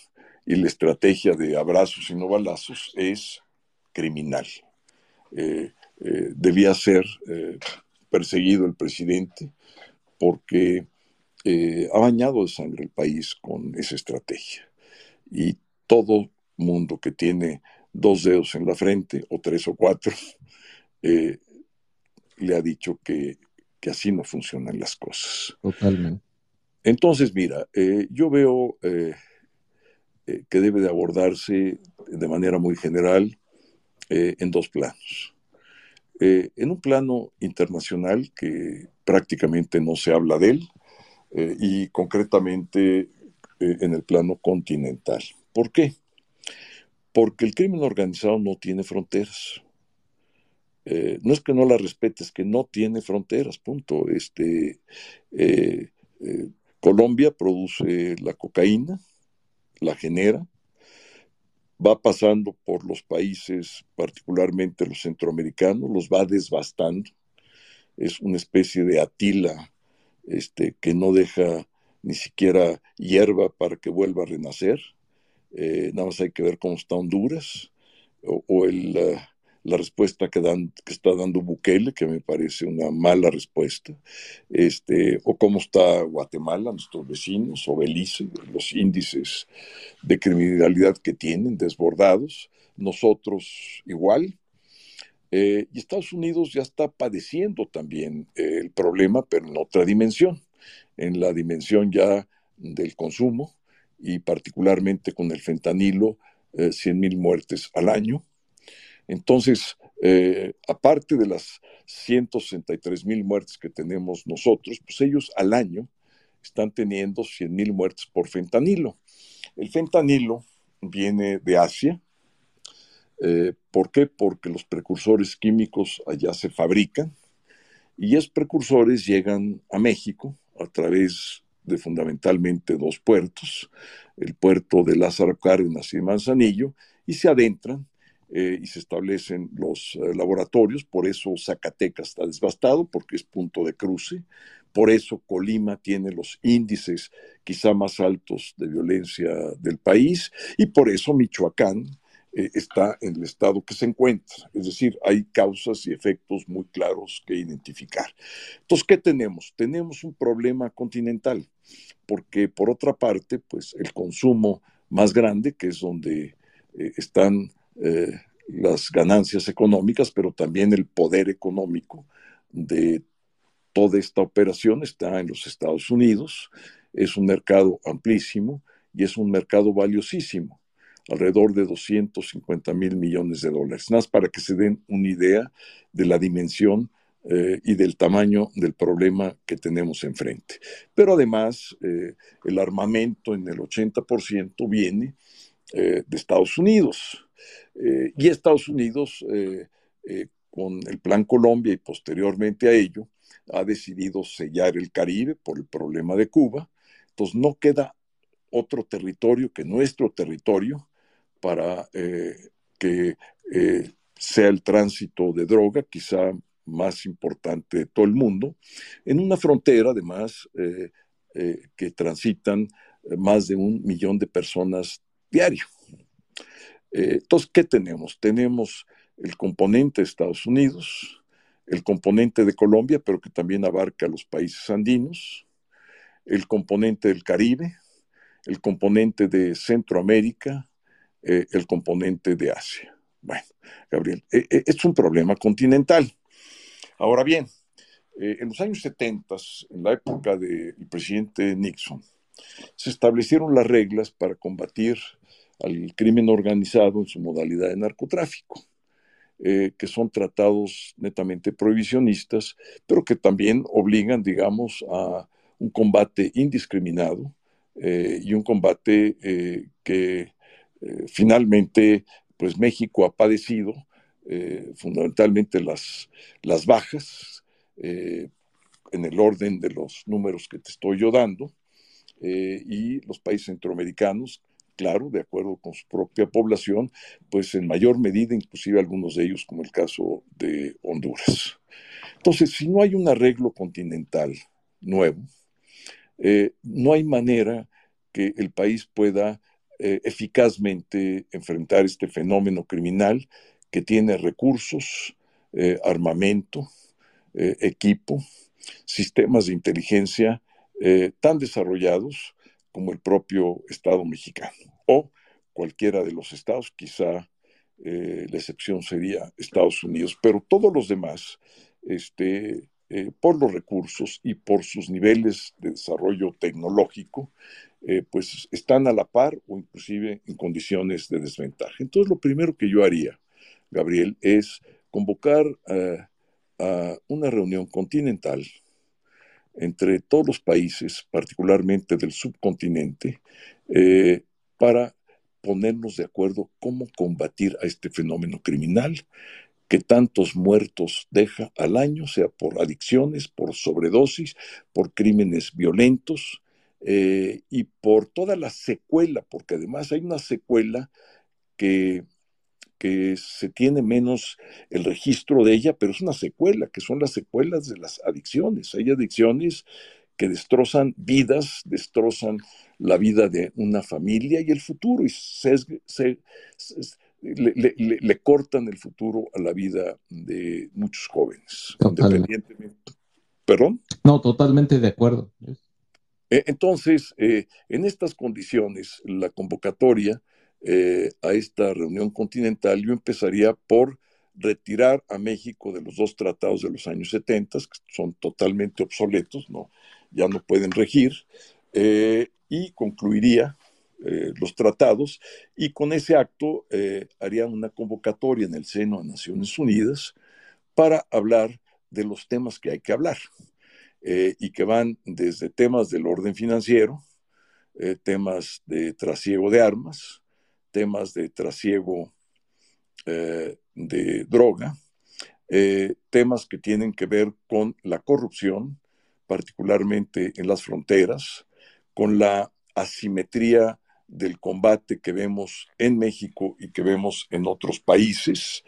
y la estrategia de abrazos y no balazos es criminal. Eh, eh, debía ser perseguido el presidente porque ha bañado de sangre el país con esa estrategia. Y todo mundo que tiene dos dedos en la frente, o tres o cuatro, le ha dicho que, que así no funcionan las cosas. Totalmente. Entonces, mira, eh, yo veo eh, eh, que debe de abordarse de manera muy general en dos planos. en un plano internacional que prácticamente no se habla de él y concretamente en el plano continental. ¿Por qué? Porque el crimen organizado no tiene fronteras. no es que no la respete, es que no tiene fronteras, punto. Este, Colombia produce la cocaína, la genera, va pasando por los países, particularmente los centroamericanos, los va desbastando. Es una especie de atila este, que no deja ni siquiera hierba para que vuelva a renacer. Eh, nada más hay que ver cómo está Honduras o, el, la respuesta que, dan, que está dando Bukele, que me parece una mala respuesta, este, o cómo está Guatemala, nuestros vecinos, o Belice, los índices de criminalidad que tienen desbordados, nosotros igual. Eh, y Estados Unidos ya está padeciendo también eh, el problema, pero en otra dimensión, en la dimensión ya del consumo y particularmente con el fentanilo, eh, 100.000 muertes al año entonces, eh, aparte de las 163 mil muertes que tenemos nosotros, pues ellos al año están teniendo 100 mil muertes por fentanilo. El fentanilo viene de Asia. Eh, ¿Por qué? Porque los precursores químicos allá se fabrican y esos precursores llegan a México a través de fundamentalmente dos puertos, el puerto de Lázaro Cárdenas y Manzanillo, y se adentran eh, y se establecen los eh, laboratorios, por eso Zacatecas está devastado, porque es punto de cruce, por eso Colima tiene los índices quizá más altos de violencia del país, y por eso Michoacán eh, está en el estado que se encuentra. Es decir, hay causas y efectos muy claros que identificar. Entonces, ¿qué tenemos? Tenemos un problema continental, porque por otra parte, pues el consumo más grande, que es donde están eh, las ganancias económicas, pero también el poder económico de toda esta operación está en los Estados Unidos. Es un mercado amplísimo y es un mercado valiosísimo, alrededor de 250 mil millones de dólares. Nada más para que se den una idea de la dimensión eh, y del tamaño del problema que tenemos enfrente. Pero además, eh, el armamento en el 80% viene de Estados Unidos. Eh, y Estados Unidos, eh, eh, con el Plan Colombia y posteriormente a ello, ha decidido sellar el Caribe por el problema de Cuba. Entonces no queda otro territorio que nuestro territorio para que sea el tránsito de droga, quizá más importante de todo el mundo, en una frontera además que transitan más de un millón de personas diario. Eh, entonces, ¿qué tenemos? Tenemos el componente de Estados Unidos, el componente de Colombia, pero que también abarca los países andinos, el componente del Caribe, el componente de Centroamérica, eh, el componente de Asia. Bueno, Gabriel, eh, es un problema continental. Ahora bien, en los años 70, en la época del presidente Nixon, se establecieron las reglas para combatir al crimen organizado en su modalidad de narcotráfico, eh, que son tratados netamente prohibicionistas, pero que también obligan, digamos, a un combate indiscriminado eh, y un combate eh, finalmente, pues México ha padecido fundamentalmente las, las bajas en el orden de los números que te estoy yo dando, y los países centroamericanos claro, de acuerdo con su propia población, pues en mayor medida, inclusive algunos de ellos, como el caso de Honduras. Entonces, si no hay un arreglo continental nuevo, eh, no hay manera que el país pueda eh, eficazmente enfrentar este fenómeno criminal que tiene recursos, eh, armamento, equipo, sistemas de inteligencia tan desarrollados como el propio Estado mexicano o cualquiera de los estados, quizá eh, la excepción sería Estados Unidos, pero todos los demás, este, eh, por los recursos y por sus niveles de desarrollo tecnológico, eh, pues están a la par o inclusive en condiciones de desventaja. Entonces, lo primero que yo haría, Gabriel, es convocar a una reunión continental entre todos los países, particularmente del subcontinente, eh, para ponernos de acuerdo cómo combatir a este fenómeno criminal que tantos muertos deja al año, sea por adicciones, por sobredosis, por crímenes violentos eh, y por toda la secuela, porque además hay una secuela que que se tiene menos el registro de ella, pero es una secuela, que son las secuelas de las adicciones. Hay adicciones que destrozan vidas, destrozan la vida de una familia y el futuro, y le, cortan el futuro a la vida de muchos jóvenes, independientemente. ¿Perdón? No, totalmente de acuerdo. E, entonces, eh, en estas condiciones, la convocatoria eh, a esta reunión continental, yo empezaría por retirar a México de los dos tratados de los años 70, que son totalmente obsoletos, ¿no? ya no pueden regir, eh, y concluiría los tratados, y con ese acto haría una convocatoria en el seno de Naciones Unidas para hablar de los temas que hay que hablar. Eh, y que van desde temas del orden financiero, eh, temas de trasiego de armas, temas de trasiego eh, de droga, temas que tienen que ver con la corrupción, particularmente en las fronteras, con la asimetría del combate que vemos en México y que vemos en otros países,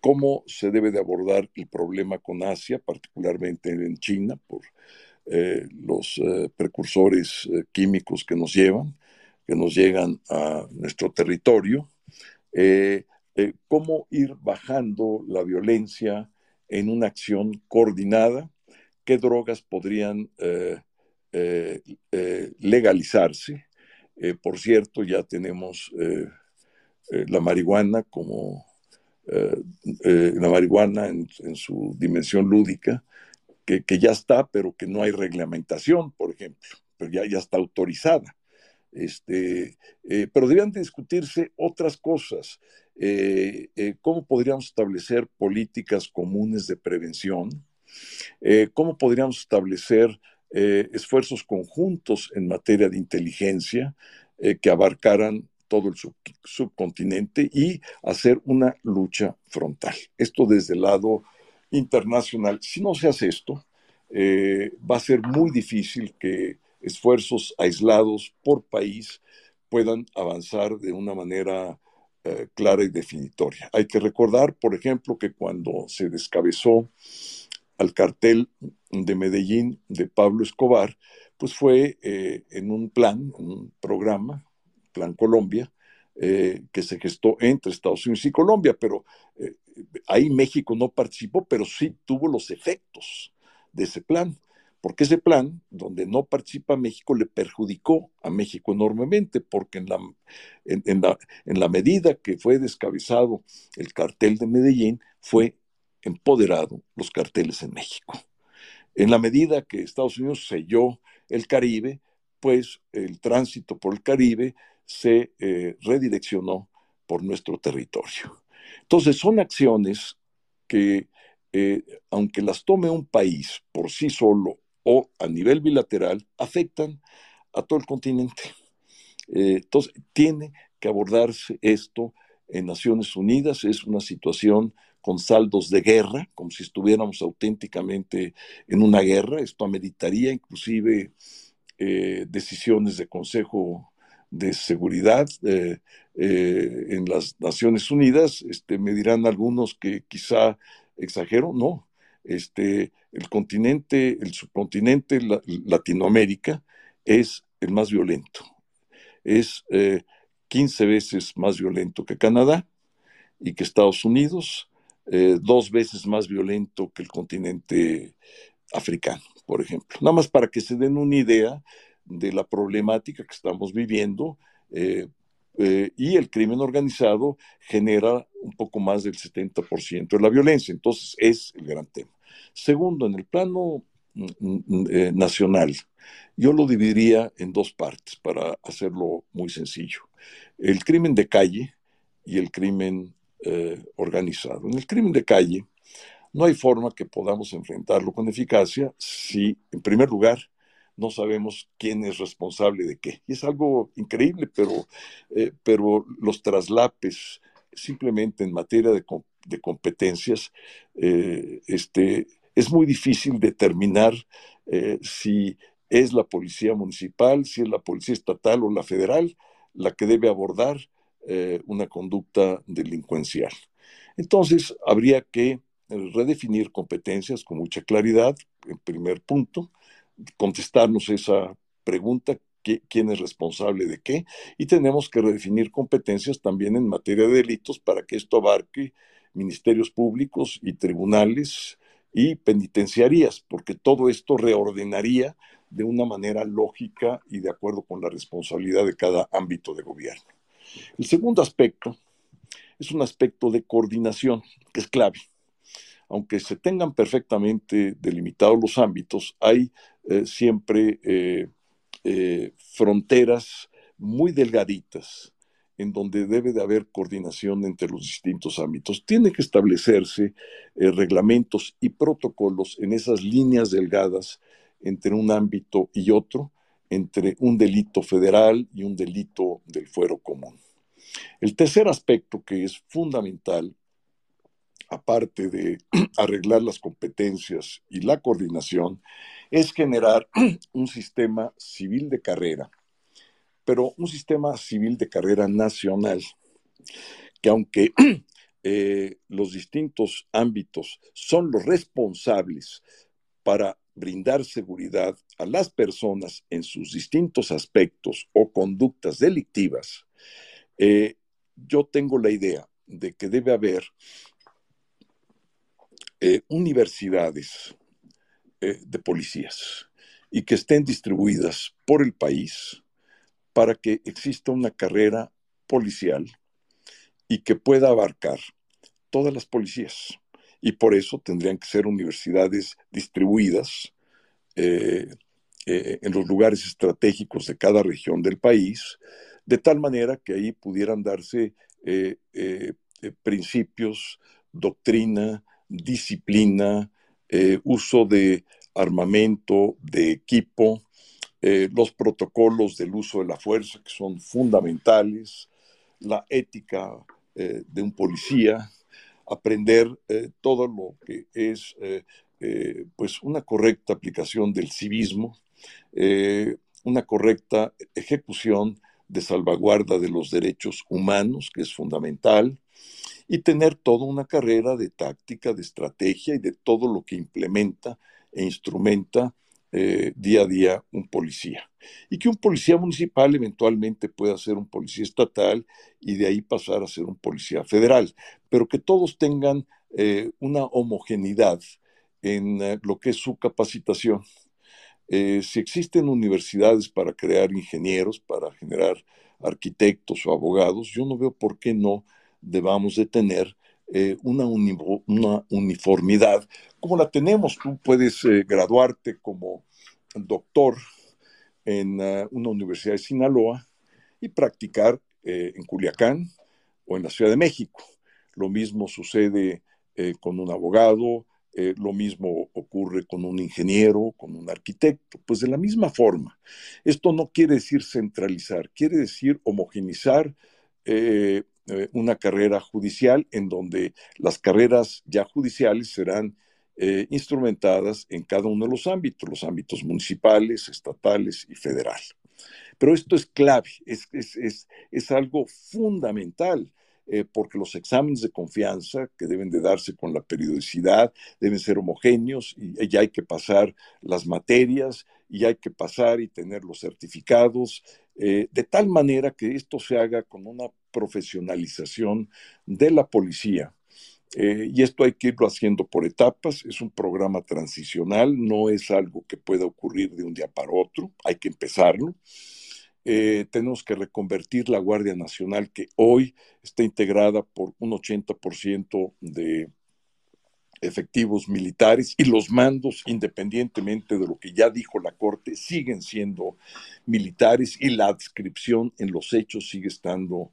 cómo se debe de abordar el problema con Asia, particularmente en China, por eh, los eh, precursores eh, químicos que nos llevan, que nos llegan a nuestro territorio, cómo ir bajando la violencia en una acción coordinada, qué drogas podrían legalizarse. por cierto, ya tenemos la marihuana como eh, eh, la marihuana en, su dimensión lúdica, que, ya está, pero que no hay reglamentación, por ejemplo, pero ya, ya está autorizada. Este, eh, pero debían discutirse otras cosas. ¿Cómo podríamos establecer políticas comunes de prevención? ¿Cómo podríamos establecer esfuerzos conjuntos en materia de inteligencia que abarcaran todo el subcontinente y hacer una lucha frontal. Esto desde el lado internacional. Si no se hace esto, eh, va a ser muy difícil que esfuerzos aislados por país puedan avanzar de una manera eh, clara y definitoria. Hay que recordar, por ejemplo, que cuando se descabezó al cartel de Medellín de Pablo Escobar, pues fue eh, en un plan, en un programa Plan Colombia, eh, que se gestó entre Estados Unidos y Colombia, pero eh, ahí México no participó, pero sí tuvo los efectos de ese plan, porque ese plan, donde no participa México, le perjudicó a México enormemente, porque en la, en, la, en la medida que fue descabezado el cartel de Medellín, fue empoderado los carteles en México. En la medida que Estados Unidos selló el Caribe, pues el tránsito por el Caribe se eh, redireccionó por nuestro territorio. Entonces, son acciones que, eh, aunque las tome un país por sí solo o a nivel bilateral, afectan a todo el continente. Eh, entonces, tiene que abordarse esto en Naciones Unidas. Es una situación con saldos de guerra, como si estuviéramos auténticamente en una guerra. Esto ameritaría inclusive decisiones de Consejo de seguridad eh, eh, en las Naciones Unidas, este, me dirán algunos que quizá exagero, no. Este, el continente, el subcontinente Latinoamérica es el más violento. Es 15 eh, veces más violento que Canadá y que Estados Unidos, dos veces más violento que el continente africano, por ejemplo. Nada más para que se den una idea de la problemática que estamos viviendo eh, eh, y el crimen organizado genera un poco más del 70% de la violencia. Entonces es el gran tema. Segundo, en el plano mm, mm, eh, nacional, yo lo dividiría en dos partes para hacerlo muy sencillo. El crimen de calle y el crimen organizado. En el crimen de calle, no hay forma que podamos enfrentarlo con eficacia si, en primer lugar, no sabemos quién es responsable de qué. Y es algo increíble, pero, eh, pero los traslapes simplemente en materia de, competencias, eh, este, es muy difícil determinar eh, si es la policía municipal, si es la policía estatal o la federal la que debe abordar una conducta delincuencial. Entonces, habría que redefinir competencias con mucha claridad, en primer punto, contestarnos esa pregunta, quién es responsable de qué, y tenemos que redefinir competencias también en materia de delitos para que esto abarque ministerios públicos y tribunales y penitenciarías, porque todo esto reordenaría de una manera lógica y de acuerdo con la responsabilidad de cada ámbito de gobierno. El segundo aspecto es un aspecto de coordinación, que es clave. Aunque se tengan perfectamente delimitados los ámbitos, hay eh, siempre eh, eh, fronteras muy delgaditas en donde debe de haber coordinación entre los distintos ámbitos. Tiene que establecerse reglamentos y protocolos en esas líneas delgadas entre un ámbito y otro, entre un delito federal y un delito del fuero común. El tercer aspecto que es fundamental, aparte de arreglar las competencias y la coordinación, es generar un sistema civil de carrera, pero un sistema civil de carrera nacional, que aunque eh, los distintos ámbitos son los responsables para brindar seguridad a las personas en sus distintos aspectos o conductas delictivas, eh, yo tengo la idea de que debe haber eh, universidades eh, de policías y que estén distribuidas por el país para que exista una carrera policial y que pueda abarcar todas las policías. Y por eso tendrían que ser universidades distribuidas en los lugares estratégicos de cada región del país, de tal manera que ahí pudieran darse eh, eh, eh, principios, doctrina, disciplina, uso de armamento, de equipo, los protocolos del uso de la fuerza que son fundamentales, la ética de un policía, aprender todo lo que es pues una correcta aplicación del civismo, una correcta ejecución de salvaguarda de los derechos humanos, que es fundamental, y tener toda una carrera de táctica, de estrategia y de todo lo que implementa e instrumenta eh, día a día un policía. Y que un policía municipal eventualmente pueda ser un policía estatal y de ahí pasar a ser un policía federal, pero que todos tengan eh, una homogeneidad en eh, lo que es su capacitación. Si existen universidades para crear ingenieros, para generar arquitectos o abogados, yo no veo por qué no debamos de tener eh, una, uniformidad como la tenemos. Tú puedes eh, graduarte como doctor en una universidad de Sinaloa y practicar en Culiacán o en la Ciudad de México. Lo mismo sucede con un abogado, eh, lo mismo ocurre con un ingeniero, con un arquitecto. Pues de la misma forma, esto no quiere decir centralizar, quiere decir homogenizar eh, eh, una carrera judicial en donde las carreras ya judiciales serán instrumentadas en cada uno de los ámbitos, los ámbitos municipales, estatales y federal. Pero esto es clave, es, es, es algo fundamental eh, porque los exámenes de confianza que deben de darse con la periodicidad deben ser homogéneos y ya hay que pasar las materias y hay que pasar y tener los certificados, eh, de tal manera que esto se haga con una profesionalización de la policía. Eh, y esto hay que irlo haciendo por etapas, es un programa transicional, no es algo que pueda ocurrir de un día para otro, hay que empezarlo. Eh, tenemos que reconvertir la Guardia Nacional, que hoy está integrada por un 80% de efectivos militares y los mandos, independientemente de lo que ya dijo la Corte, siguen siendo militares y la adscripción en los hechos sigue estando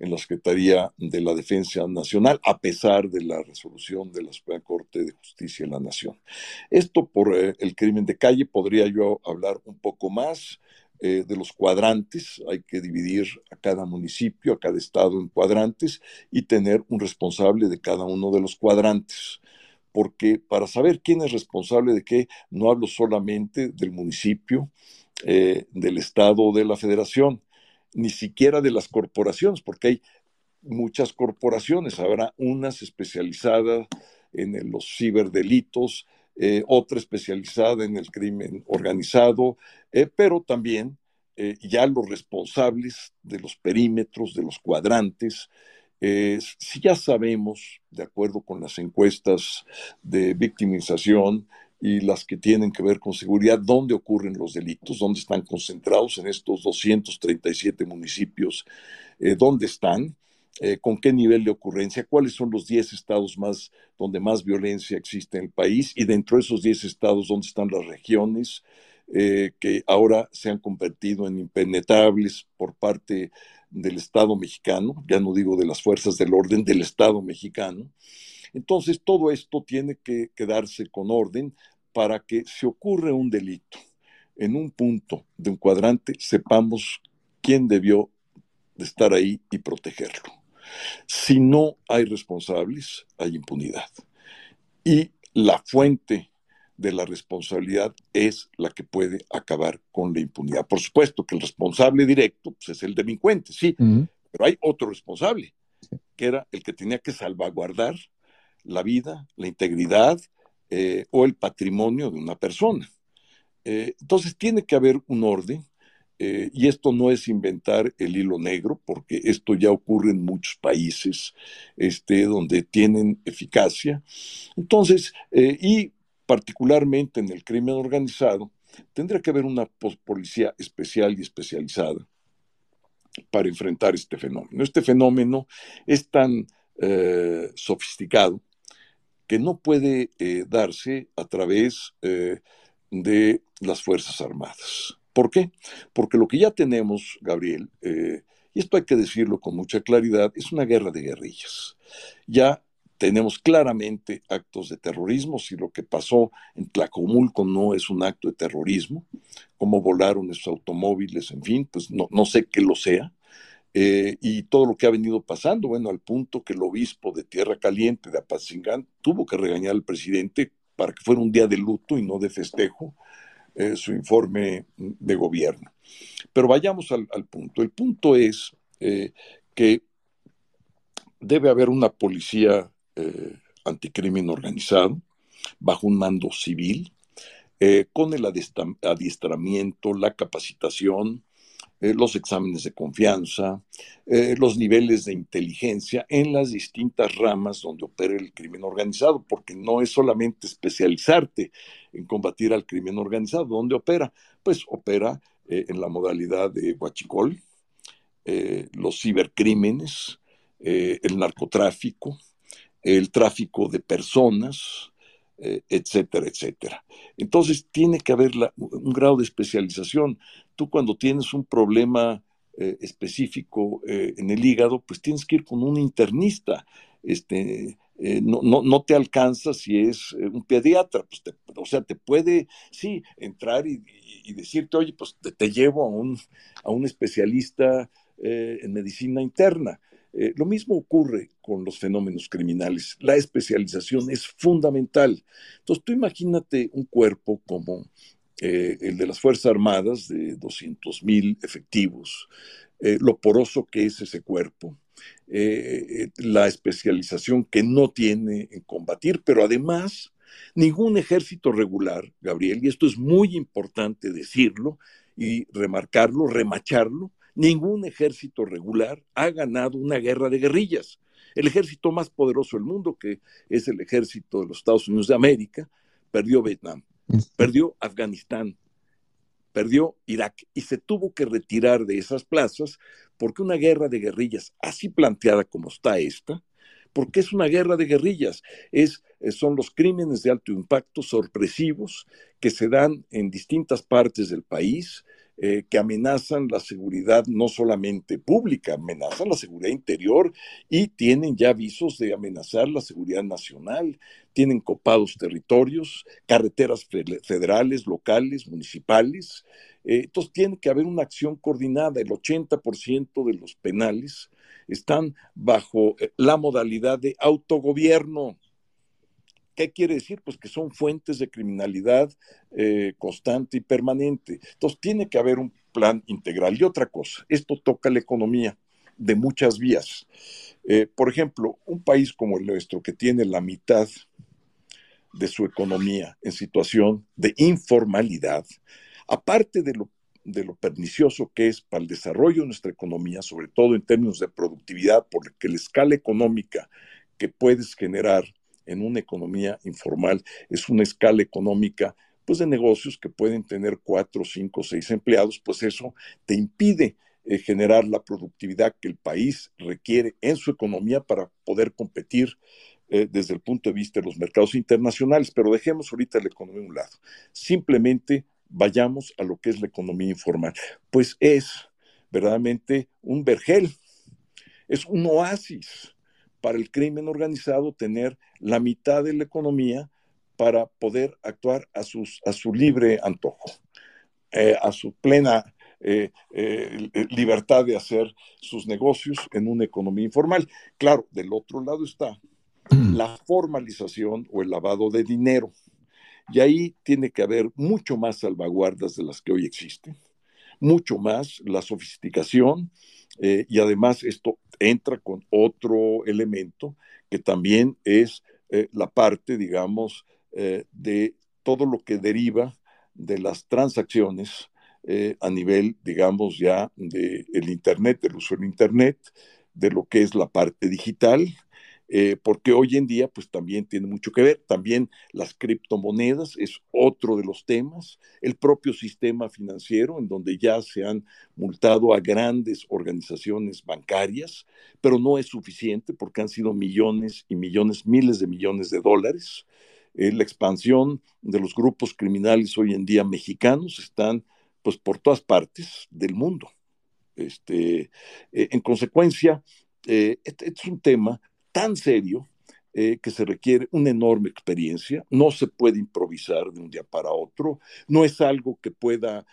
en la Secretaría de la Defensa Nacional, a pesar de la resolución de la Suprema Corte de Justicia de la Nación. Esto por eh, el crimen de calle podría yo hablar un poco más. Eh, de los cuadrantes, hay que dividir a cada municipio, a cada estado en cuadrantes y tener un responsable de cada uno de los cuadrantes. Porque para saber quién es responsable de qué, no hablo solamente del municipio, eh, del estado o de la federación, ni siquiera de las corporaciones, porque hay muchas corporaciones, habrá unas especializadas en los ciberdelitos, eh, otra especializada en el crimen organizado, eh, pero también eh, ya los responsables de los perímetros, de los cuadrantes, eh, si ya sabemos, de acuerdo con las encuestas de victimización y las que tienen que ver con seguridad, dónde ocurren los delitos, dónde están concentrados en estos 237 municipios, eh, dónde están, eh, con qué nivel de ocurrencia, cuáles son los 10 estados más donde más violencia existe en el país y dentro de esos 10 estados dónde están las regiones que ahora se han convertido en impenetrables por parte del Estado mexicano, ya no digo de las fuerzas del orden, del Estado mexicano. Entonces, todo esto tiene que quedarse con orden para que si ocurre un delito en un punto de un cuadrante, sepamos quién debió de estar ahí y protegerlo. Si no hay responsables, hay impunidad. Y la fuente de la responsabilidad es la que puede acabar con la impunidad. Por supuesto que el responsable directo pues, es el delincuente, sí, pero hay otro responsable, que era el que tenía que salvaguardar la vida, la integridad eh, o el patrimonio de una persona. Eh, entonces tiene que haber un orden eh, y esto no es inventar el hilo negro, porque esto ya ocurre en muchos países este, donde tienen eficacia. Entonces, y particularmente en el crimen organizado, tendría que haber una policía especial y especializada para enfrentar este fenómeno. Este fenómeno es tan eh, sofisticado que no puede eh, darse a través eh, de las Fuerzas Armadas. ¿Por qué? Porque lo que ya tenemos, Gabriel, y esto hay que decirlo con mucha claridad, es una guerra de guerrillas. Ya tenemos claramente actos de terrorismo. Si lo que pasó en Tlacomulco no es un acto de terrorismo, cómo volaron esos automóviles, en fin, pues no, no sé qué lo sea. Eh, y todo lo que ha venido pasando, bueno, al punto que el obispo de Tierra Caliente, de Apatzingán, tuvo que regañar al presidente para que fuera un día de luto y no de festejo eh, su informe de gobierno. Pero vayamos al, punto. El punto es eh, que debe haber una policía anticrimen organizado, bajo un mando civil, con el adiestramiento, la capacitación, eh, los exámenes de confianza, los niveles de inteligencia en las distintas ramas donde opera el crimen organizado, porque no es solamente especializarte en combatir al crimen organizado, donde opera, pues opera en la modalidad de huachicol, los cibercrímenes, el narcotráfico, el tráfico de personas, eh, etcétera, etcétera. Entonces tiene que haber un grado de especialización. Tú cuando tienes un problema eh, específico eh, en el hígado, pues tienes que ir con un internista. Este, no, no, no, te alcanza si es un pediatra, pues o sea, te puede, sí, entrar y, decirte, oye, pues te, te, llevo a un, a un especialista en medicina interna eh, lo mismo ocurre con los fenómenos criminales. La especialización es fundamental. Entonces, tú imagínate un cuerpo como eh, el de las Fuerzas Armadas, de 200 mil efectivos, eh, lo poroso que es ese cuerpo, la especialización que no tiene en combatir, pero además ningún ejército regular, Gabriel, y esto es muy importante decirlo y remarcarlo, remacharlo, Ningún ejército regular ha ganado una guerra de guerrillas. El ejército más poderoso del mundo, que es el ejército de los Estados Unidos de América, perdió Vietnam, perdió Afganistán, perdió Irak y se tuvo que retirar de esas plazas porque una guerra de guerrillas, así planteada como está esta, porque es una guerra de guerrillas, es, son los crímenes de alto impacto sorpresivos que se dan en distintas partes del país, eh, que amenazan la seguridad no solamente pública, amenazan la seguridad interior y tienen ya avisos de amenazar la seguridad nacional, tienen copados territorios, carreteras federales, locales, municipales. Eh, entonces tiene que haber una acción coordinada. El 80% de los penales están bajo eh, la modalidad de autogobierno. ¿Qué quiere decir? Pues que son fuentes de criminalidad eh, constante y permanente. Entonces, tiene que haber un plan integral. Y otra cosa, esto toca la economía de muchas vías. Eh, por ejemplo, un país como el nuestro, que tiene la mitad de su economía en situación de informalidad, aparte de lo pernicioso que es para el desarrollo de nuestra economía, sobre todo en términos de productividad, porque la escala económica que puedes generar en una economía informal es una escala económica pues de negocios que pueden tener cuatro, cinco, seis empleados, pues eso te impide eh, generar la productividad que el país requiere en su economía para poder competir eh, desde el punto de vista de los mercados internacionales. Pero dejemos ahorita la economía a un lado. Simplemente vayamos a lo que es la economía informal. Pues es verdaderamente un vergel, es un oasis para el crimen organizado tener la mitad de la economía para poder actuar a, sus, a su libre antojo, eh, a su plena eh, eh, libertad de hacer sus negocios en una economía informal. Claro, del otro lado está mm. la formalización o el lavado de dinero. Y ahí tiene que haber mucho más salvaguardas de las que hoy existen, mucho más la sofisticación eh, y además esto entra con otro elemento que también es la parte, digamos, de todo lo que deriva de las transacciones eh, a nivel, digamos, ya del el Internet, del uso del Internet, de lo que es la parte digital, eh, porque hoy en día pues también tiene mucho que ver, también las criptomonedas es otro de los temas, el propio sistema financiero en donde ya se han multado a grandes organizaciones bancarias, pero no es suficiente porque han sido millones y millones, miles de millones de dólares. Eh, la expansión de los grupos criminales hoy en día mexicanos están pues por todas partes del mundo. Este, eh, en consecuencia, eh, este, este, es un tema tan serio eh, que se requiere una enorme experiencia, no se puede improvisar de un día para otro, no es algo que pueda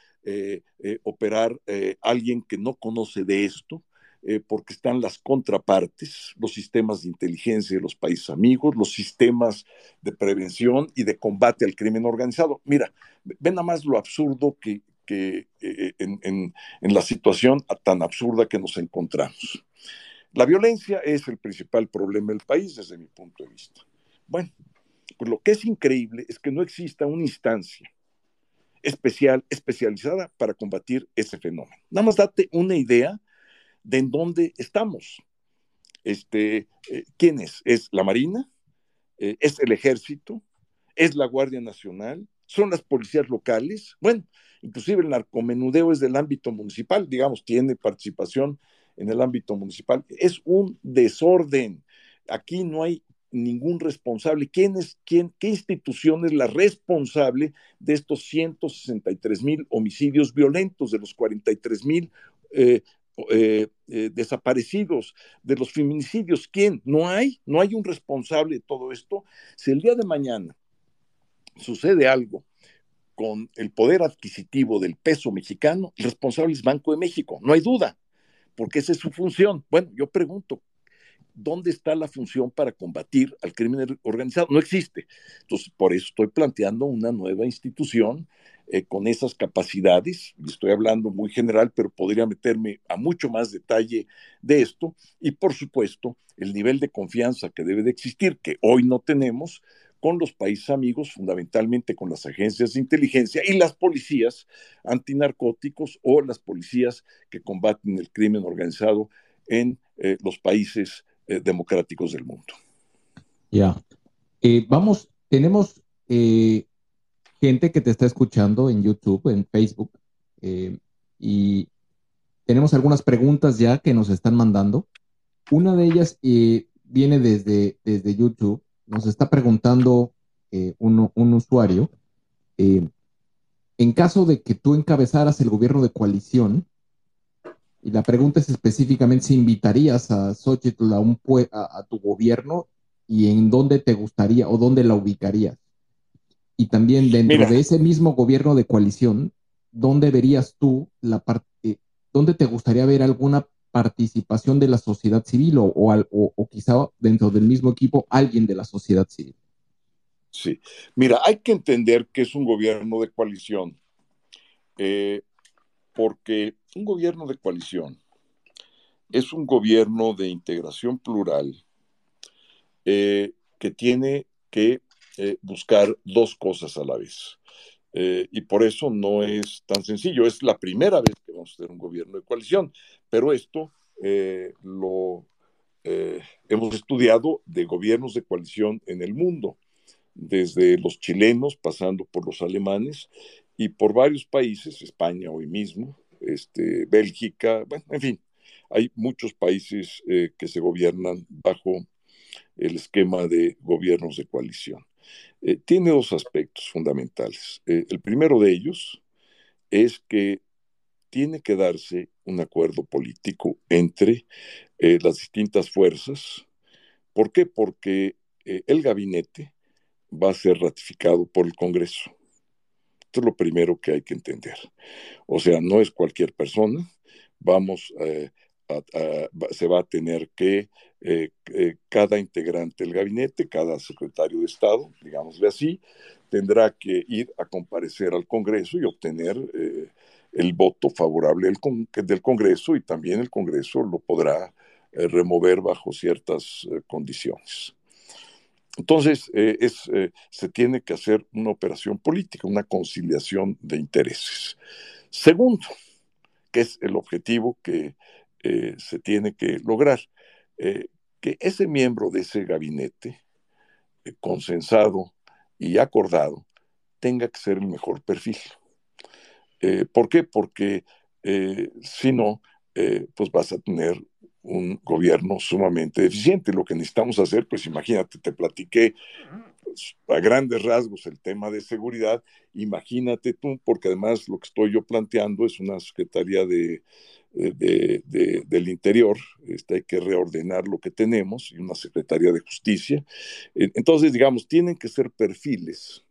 operar alguien que no conoce de esto, porque están las contrapartes, los sistemas de inteligencia de los países amigos, los sistemas de prevención y de combate al crimen organizado. Mira, ven nada más lo absurdo que, eh, en, la situación tan absurda que nos encontramos. La violencia es el principal problema del país desde mi punto de vista. Bueno, pues lo que es increíble es que no exista una instancia especial, especializada para combatir ese fenómeno. Nada más date una idea de en dónde estamos. Este, eh, ¿Quién es? ¿Es la Marina? Eh, ¿Es el Ejército? ¿Es la Guardia Nacional? ¿Son las policías locales? Bueno, inclusive el narcomenudeo es del ámbito municipal, digamos, tiene participación en el ámbito municipal. Es un desorden. Aquí no hay ningún responsable. ¿Quién es, quién, qué institución es la responsable de estos 163 mil homicidios violentos, de los 43 mil eh, eh, eh, desaparecidos, de los feminicidios? ¿Quién? No hay, no hay un responsable de todo esto. Si el día de mañana sucede algo con el poder adquisitivo del peso mexicano, el responsable es Banco de México, no hay duda, porque esa es su función. Bueno, yo pregunto, ¿dónde está la función para combatir al crimen organizado? No existe. Entonces, por eso estoy planteando una nueva institución eh, con esas capacidades, estoy hablando muy general, pero podría meterme a mucho más detalle de esto, y por supuesto, el nivel de confianza que debe de existir, que hoy no tenemos, con los países amigos, fundamentalmente con las agencias de inteligencia y las policías antinarcóticos o las policías que combaten el crimen organizado en eh, los países eh, democráticos del mundo. Ya. Eh, vamos, tenemos gente que te está escuchando en YouTube, en Facebook, y tenemos algunas preguntas ya que nos están mandando. Una de ellas viene desde, desde YouTube nos está preguntando eh, un, usuario, eh, en caso de que tú encabezaras el gobierno de coalición, y la pregunta es específicamente si invitarías a Xochitl a, un, a, tu gobierno y en dónde te gustaría o dónde la ubicarías. Y también dentro de ese mismo gobierno de coalición, ¿dónde verías tú la parte, eh, dónde te gustaría ver alguna participación de la sociedad civil o, o, quizá dentro del mismo equipo alguien de la sociedad civil. Sí, mira, hay que entender que es un gobierno de coalición, eh, porque un gobierno de coalición es un gobierno de integración plural eh, que tiene que eh, buscar dos cosas a la vez. Eh, y por eso no es tan sencillo. Es la primera vez que vamos a tener un gobierno de coalición, pero esto eh, lo eh, hemos estudiado de gobiernos de coalición en el mundo, desde los chilenos, pasando por los alemanes y por varios países, España hoy mismo, este, Bélgica, bueno, en fin, hay muchos países que se gobiernan bajo el esquema de gobiernos de coalición. Eh, tiene dos aspectos fundamentales. Eh, el primero de ellos es que tiene que darse un acuerdo político entre eh, las distintas fuerzas. ¿Por qué? Porque el gabinete va a ser ratificado por el Congreso. Esto es lo primero que hay que entender. O sea, no es cualquier persona. Vamos se va a tener que eh, eh, cada integrante del gabinete, cada secretario de Estado, digámosle así, tendrá que ir a comparecer al Congreso y obtener eh, el voto favorable del, Congreso y también el Congreso lo podrá remover bajo ciertas condiciones. Entonces, es, se tiene que hacer una operación política, una conciliación de intereses. Segundo, que es el objetivo que eh, se tiene que lograr. Eh, que ese miembro de ese gabinete, eh, consensado y acordado, tenga que ser el mejor perfil. ¿Por qué? Porque si no, pues vas a tener un gobierno sumamente eficiente. Lo que necesitamos hacer, pues imagínate, te platiqué a grandes rasgos el tema de seguridad, imagínate tú, porque además lo que estoy yo planteando es una Secretaría de, de, del Interior, este, hay que reordenar lo que tenemos, y una Secretaría de Justicia. Entonces, digamos, tienen que ser perfiles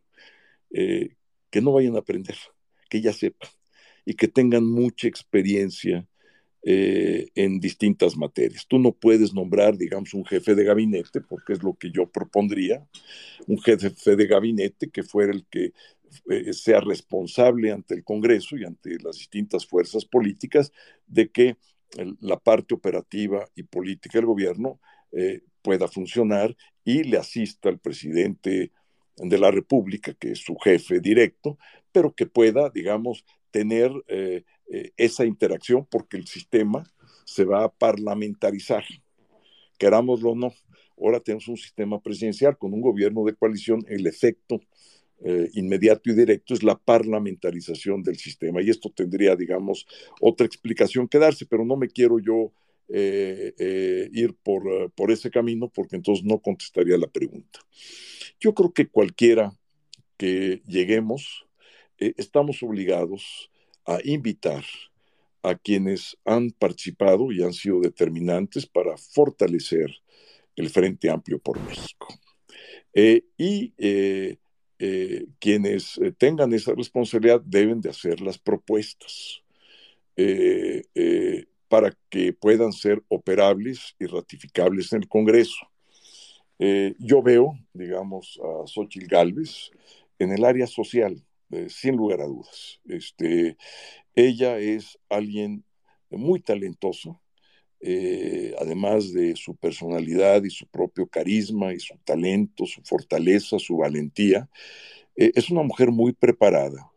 eh, que no vayan a aprender, que ya sepan y que tengan mucha experiencia eh, en distintas materias. Tú no puedes nombrar, digamos, un jefe de gabinete, porque es lo que yo propondría, un jefe de gabinete que fuera el que eh, sea responsable ante el Congreso y ante las distintas fuerzas políticas de que la parte operativa y política del gobierno eh, pueda funcionar y le asista al presidente de la República, que es su jefe directo, pero que pueda, digamos, tener esa interacción porque el sistema se va a parlamentarizar, querámoslo o no. Ahora tenemos un sistema presidencial con un gobierno de coalición, el efecto eh, inmediato y directo es la parlamentarización del sistema. Y esto tendría, digamos, otra explicación que darse, pero no me quiero yo eh, eh, ir por, por ese camino porque entonces no contestaría la pregunta. Yo creo que cualquiera que lleguemos, estamos obligados a invitar a quienes han participado y han sido determinantes para fortalecer el Frente Amplio por México. y eh, quienes eh, tengan esa responsabilidad deben de hacer las propuestas eh, para que puedan ser operables y ratificables en el Congreso. yo veo, digamos, a Xochitl Galvez en el área social, sin lugar a dudas. Este, ella es alguien muy talentoso, además de su personalidad y su propio carisma y su talento, su fortaleza, su valentía, eh, es una mujer muy preparada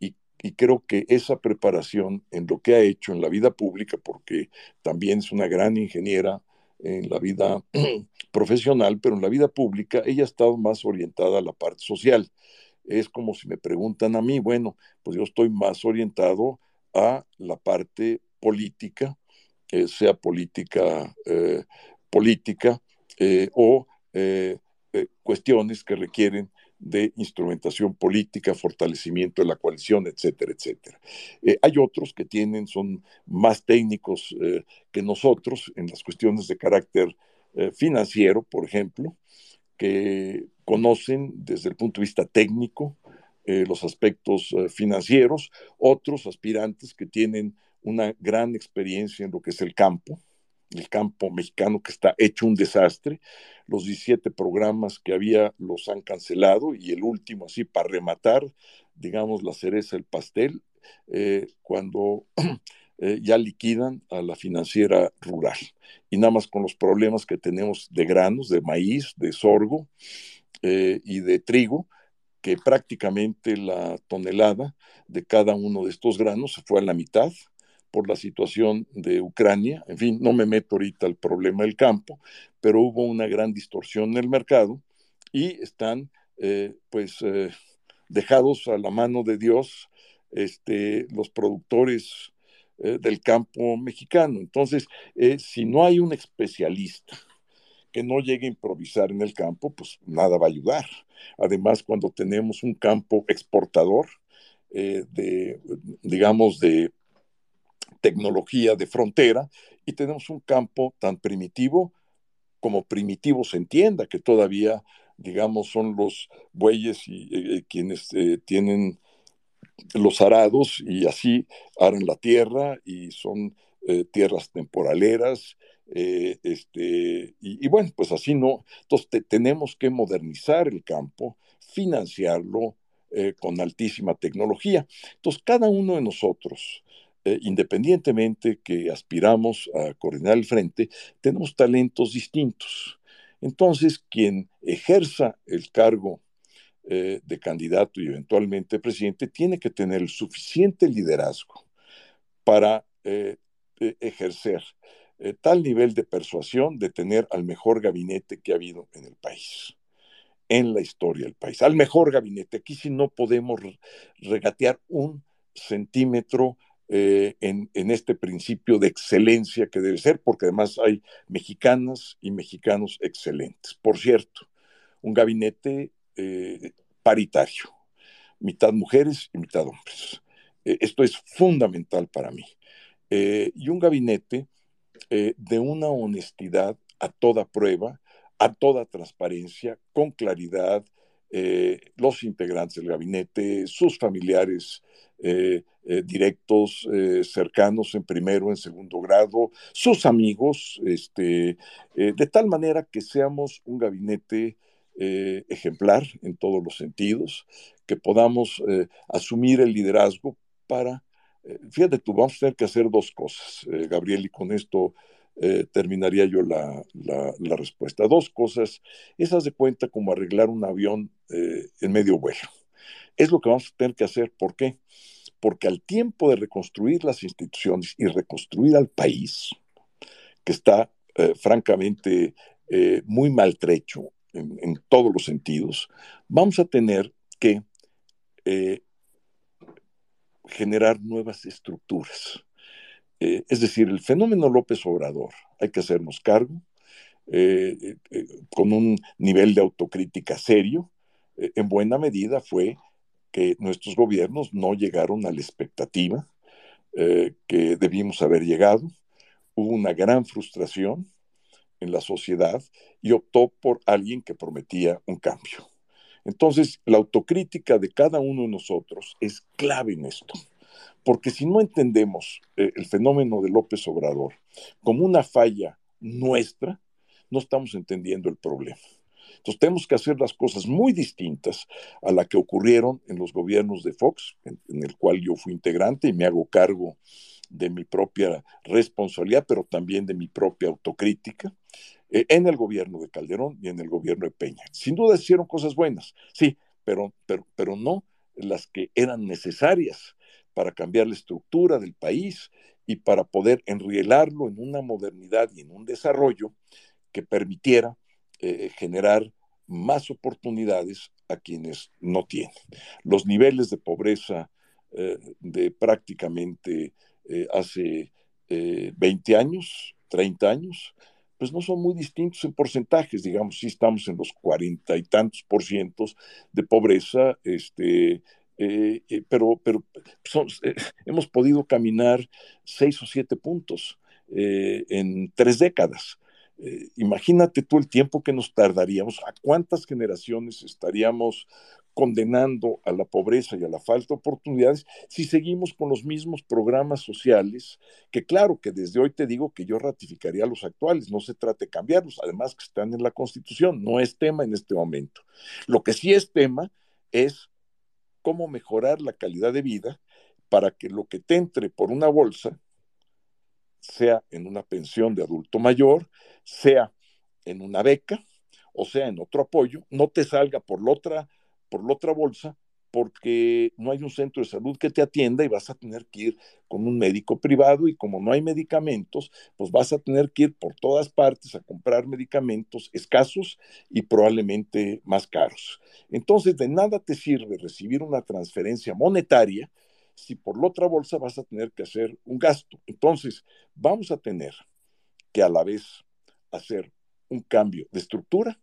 y, creo que esa preparación en lo que ha hecho en la vida pública, porque también es una gran ingeniera en la vida profesional, pero en la vida pública ella ha estado más orientada a la parte social. Es como si me preguntan a mí, bueno, pues yo estoy más orientado a la parte política, sea política eh, política eh, o eh, cuestiones que requieren de instrumentación política, fortalecimiento de la coalición, etcétera, etcétera. hay otros que tienen, son más técnicos que nosotros en las cuestiones de carácter financiero, por ejemplo, que conocen desde el punto de vista técnico los aspectos financieros, otros aspirantes que tienen una gran experiencia en lo que es el campo, el campo mexicano que está hecho un desastre. Los 17 programas que había los han cancelado y el último, así para rematar, digamos, la cereza del pastel, eh, cuando eh, ya liquidan a la financiera rural. Y nada más con los problemas que tenemos de granos, de maíz, de sorgo eh, y de trigo, que prácticamente la tonelada de cada uno de estos granos se fue a la mitad por la situación de Ucrania. En fin, no me meto ahorita al problema del campo, pero hubo una gran distorsión en el mercado y están eh, pues eh, dejados a la mano de Dios este, los productores eh, del campo mexicano. Entonces, si no hay un especialista que no llegue a improvisar en el campo, pues nada va a ayudar. Además, cuando tenemos un campo exportador, de, digamos, de tecnología de frontera, y tenemos un campo tan primitivo como primitivo se entienda, que todavía digamos, son los bueyes y eh, eh, quienes eh, tienen los arados y así aran la tierra y son tierras temporaleras. Este, y, bueno, pues así no. Entonces tenemos que modernizar el campo, financiarlo con altísima tecnología. Entonces cada uno de nosotros, independientemente que aspiramos a coordinar el frente, tenemos talentos distintos. Entonces, quien ejerza el cargo eh, de candidato y eventualmente presidente tiene que tener el suficiente liderazgo para eh, ejercer eh, tal nivel de persuasión de tener al mejor gabinete que ha habido en el país, en la historia del país, al mejor gabinete. Aquí sí no podemos regatear un centímetro eh, en, este principio de excelencia que debe ser, porque además hay mexicanas y mexicanos excelentes. Por cierto, un gabinete eh, paritario, mitad mujeres y mitad hombres. Esto es fundamental para mí. y un gabinete de una honestidad a toda prueba, a toda transparencia, con claridad, los integrantes del gabinete, sus familiares, eh, eh, directos, eh, cercanos en primero, en segundo grado, sus amigos, este, de tal manera que seamos un gabinete ejemplar en todos los sentidos, que podamos asumir el liderazgo para, fíjate tú, vamos a tener que hacer dos cosas, Gabriel, y con esto terminaría yo la, la, respuesta. Dos cosas, esas de cuenta como arreglar un avión en medio vuelo. Es lo que vamos a tener que hacer. ¿Por qué? Porque al tiempo de reconstruir las instituciones y reconstruir al país, que está eh, francamente eh, muy maltrecho en, todos los sentidos, vamos a tener que eh, generar nuevas estructuras. es decir, el fenómeno López Obrador, hay que hacernos cargo, con un nivel de autocrítica serio, en buena medida fue que nuestros gobiernos no llegaron a la expectativa eh, que debimos haber llegado. Hubo una gran frustración en la sociedad y optó por alguien que prometía un cambio. Entonces, la autocrítica de cada uno de nosotros es clave en esto, porque si no entendemos eh, el fenómeno de López Obrador como una falla nuestra, no estamos entendiendo el problema. Entonces tenemos que hacer las cosas muy distintas a la que ocurrieron en los gobiernos de Fox, en, el cual yo fui integrante y me hago cargo de mi propia responsabilidad, pero también de mi propia autocrítica, eh, en el gobierno de Calderón y en el gobierno de Peña. Sin duda hicieron cosas buenas, sí, pero, pero, pero no las que eran necesarias para cambiar la estructura del país y para poder enrielarlo en una modernidad y en un desarrollo que permitiera eh, generar más oportunidades a quienes no tienen. Los niveles de pobreza eh, de prácticamente hace 20 años, 30 años, pues no son muy distintos en porcentajes, digamos, si estamos en los cuarenta y tantos por cientos de pobreza, este, pero, pero hemos podido caminar seis o siete puntos en tres décadas. Eh, imagínate tú el tiempo que nos tardaríamos, a cuántas generaciones estaríamos condenando a la pobreza y a la falta de oportunidades si seguimos con los mismos programas sociales, que claro que desde hoy te digo que yo ratificaría los actuales, no se trata de cambiarlos, además que están en la Constitución, no es tema en este momento. Lo que sí es tema es cómo mejorar la calidad de vida para que lo que te entre por una bolsa sea en una pensión de adulto mayor, sea en una beca o sea en otro apoyo, no te salga por la otra, por la otra bolsa porque no hay un centro de salud que te atienda y vas a tener que ir con un médico privado y como no hay medicamentos, pues vas a tener que ir por todas partes a comprar medicamentos escasos y probablemente más caros. Entonces, de nada te sirve recibir una transferencia monetaria si por la otra bolsa vas a tener que hacer un gasto. Entonces, vamos a tener que a la vez hacer un cambio de estructura,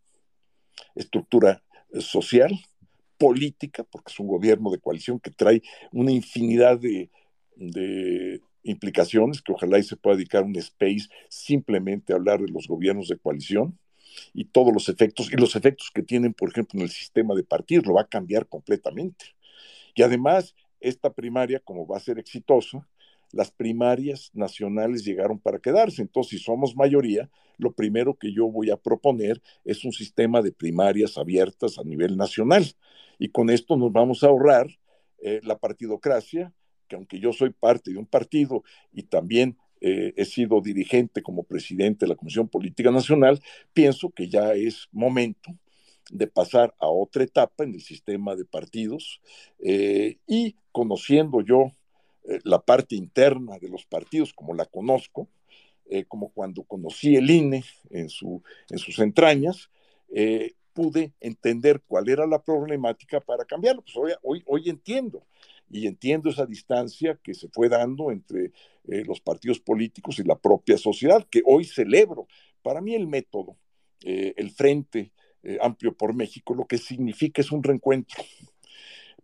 estructura eh, social, política, porque es un gobierno de coalición que trae una infinidad de, implicaciones, que ojalá y se pueda dedicar un space simplemente a hablar de los gobiernos de coalición y todos los efectos, y los efectos que tienen, por ejemplo, en el sistema de partidos, lo va a cambiar completamente. Y además, esta primaria, como va a ser exitosa, las primarias nacionales llegaron para quedarse. Entonces, si somos mayoría, lo primero que yo voy a proponer es un sistema de primarias abiertas a nivel nacional. Y con esto nos vamos a ahorrar eh, la partidocracia, que aunque yo soy parte de un partido y también eh, he sido dirigente como presidente de la Comisión Política Nacional, pienso que ya es momento de pasar a otra etapa en el sistema de partidos eh, y conociendo yo eh, la parte interna de los partidos como la conozco, eh, como cuando conocí el INE en, su, en sus entrañas, eh, pude entender cuál era la problemática para cambiarlo. Pues hoy, hoy, hoy entiendo y entiendo esa distancia que se fue dando entre los partidos políticos y la propia sociedad, que hoy celebro. Para mí el método, el Frente Amplio por México, lo que significa es un reencuentro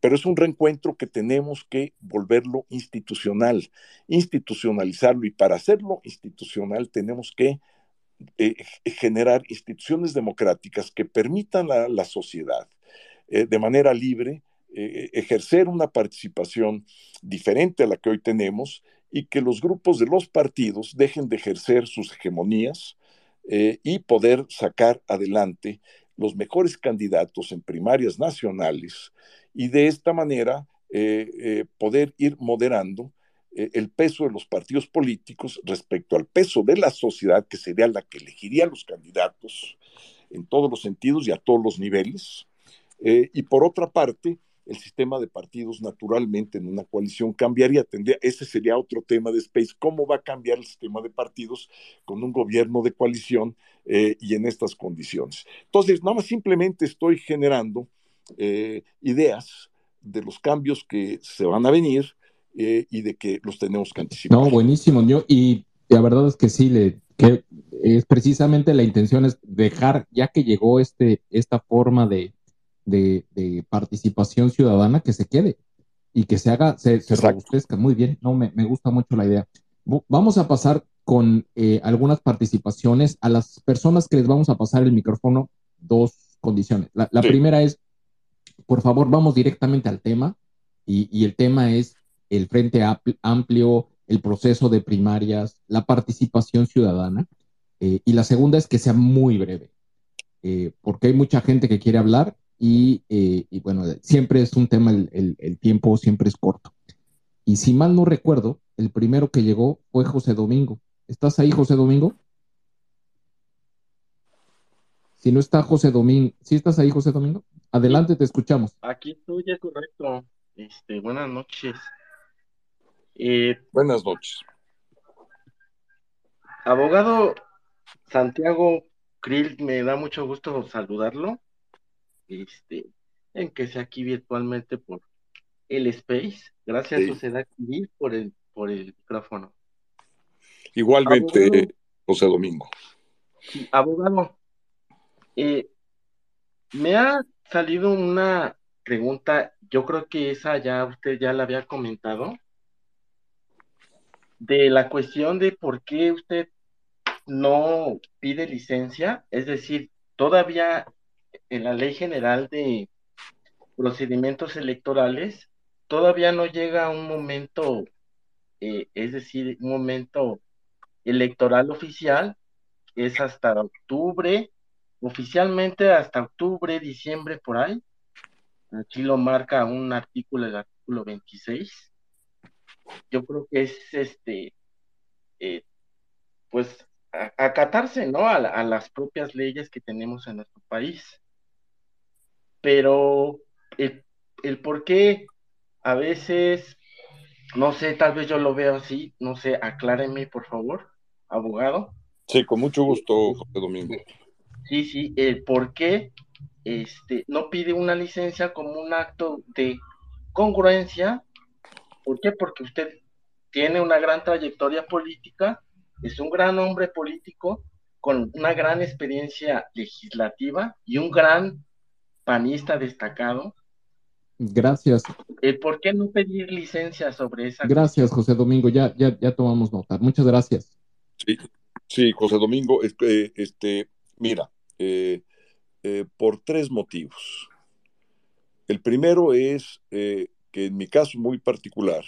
pero es un reencuentro que tenemos que volverlo institucional, institucionalizarlo y para hacerlo institucional tenemos que eh, generar instituciones democráticas que permitan a la sociedad eh, de manera libre eh, ejercer una participación diferente a la que hoy tenemos y que los grupos de los partidos dejen de ejercer sus hegemonías y poder sacar adelante los mejores candidatos en primarias nacionales y de esta manera eh, eh, poder ir moderando eh, el peso de los partidos políticos respecto al peso de la sociedad, que sería la que elegiría a los candidatos en todos los sentidos y a todos los niveles. y por otra parte, el sistema de partidos naturalmente en una coalición cambiaría. Tendría, ese sería otro tema de Space. ¿Cómo va a cambiar el sistema de partidos con un gobierno de coalición y en estas condiciones? Entonces, nada más simplemente estoy generando eh, ideas de los cambios que se van a venir eh, y de que los tenemos que anticipar. No, buenísimo. Yo, y la verdad es que sí, es precisamente la intención es dejar, ya que llegó este, esta forma de, de, participación ciudadana, que se quede y que se haga, se, se robustezca. Muy bien, no, me, me, gusta mucho la idea. Vamos a pasar con eh, algunas participaciones. A las personas que les vamos a pasar el micrófono, dos condiciones. La, primera es por favor, vamos directamente al tema. Y, el tema es el Frente Amplio, el proceso de primarias, la participación ciudadana. Eh, y la segunda es que sea muy breve, eh, porque hay mucha gente que quiere hablar y, eh, bueno, siempre es un tema, el, el, tiempo siempre es corto. Y si mal no recuerdo, el primero que llegó fue José Domingo. ¿Estás ahí, José Domingo? Si no está José Domingo, ¿sí estás ahí, José Domingo? Adelante, te escuchamos. Aquí estoy, ya correcto. Este, buenas noches. Eh, buenas noches. Abogado Santiago Krill, me da mucho gusto saludarlo. Este, en que sea aquí virtualmente por el Space. Gracias, Sociedad Civil, por el, por el micrófono. Igualmente, José Domingo. abogado, eh, me ha salido una pregunta, yo creo que esa ya usted ya la había comentado, de la cuestión de por qué usted no pide licencia, es decir, todavía en la ley general de procedimientos electorales, todavía no llega un momento, eh, es decir, un momento electoral oficial, es hasta octubre oficialmente hasta octubre, diciembre, por ahí. Aquí lo marca un artículo, el artículo 26. Yo creo que es este, eh, pues, acatarse, ¿no? A, las propias leyes que tenemos en nuestro país. Pero el, el por qué a veces, no sé, tal vez yo lo veo así, no sé, acláreme por favor, abogado. Sí, con mucho gusto, José Domingo. Sí, sí, el por qué este, no pide una licencia como un acto de congruencia. ¿Por qué? Porque usted tiene una gran trayectoria política, es un gran hombre político con una gran experiencia legislativa y un gran panista destacado. Gracias. ¿Por qué no pedir licencia sobre esa? Gracias, José Domingo. Ya, ya, ya tomamos nota. Muchas gracias. Sí, sí José Domingo. Este, este mira, eh, eh, por tres motivos. El primero es eh, que en mi caso muy particular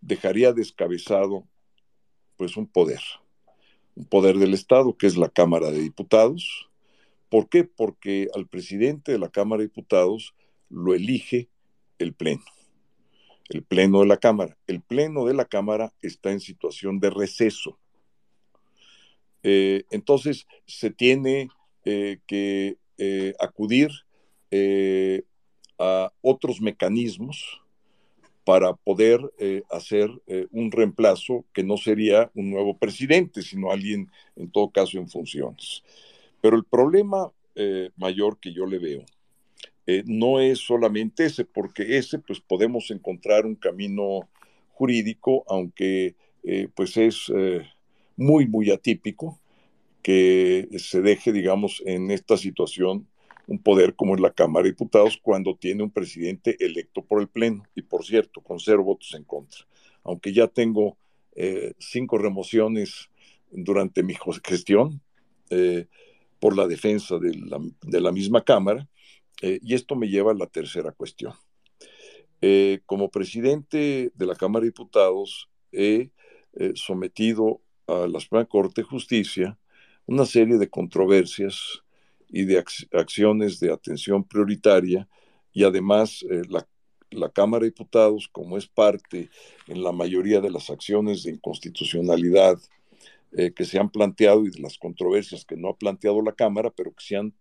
dejaría descabezado pues un poder, un poder del Estado que es la Cámara de Diputados. ¿Por qué? Porque al presidente de la Cámara de Diputados lo elige el Pleno, el Pleno de la Cámara. El Pleno de la Cámara está en situación de receso. Eh, entonces se tiene eh, que eh, acudir a otros mecanismos para poder hacer un reemplazo que no sería un nuevo presidente, sino alguien en todo caso en funciones. Pero el problema mayor que yo le veo eh, no es solamente ese, porque ese pues podemos encontrar un camino jurídico, aunque eh, pues es eh, muy, muy atípico que se deje, digamos, en esta situación un poder como es la Cámara de Diputados cuando tiene un presidente electo por el Pleno. Y por cierto, con cero votos en contra. Aunque ya tengo cinco remociones durante mi gestión por la defensa de la, misma Cámara, eh, y esto me lleva a la tercera cuestión. Eh, como presidente de la Cámara de Diputados, he eh, sometido a la Suprema Corte de Justicia una serie de controversias y de acciones de atención prioritaria y además la, la, Cámara de Diputados, como es parte en la mayoría de las acciones de inconstitucionalidad que se han planteado y de las controversias que no ha planteado la Cámara, pero que se han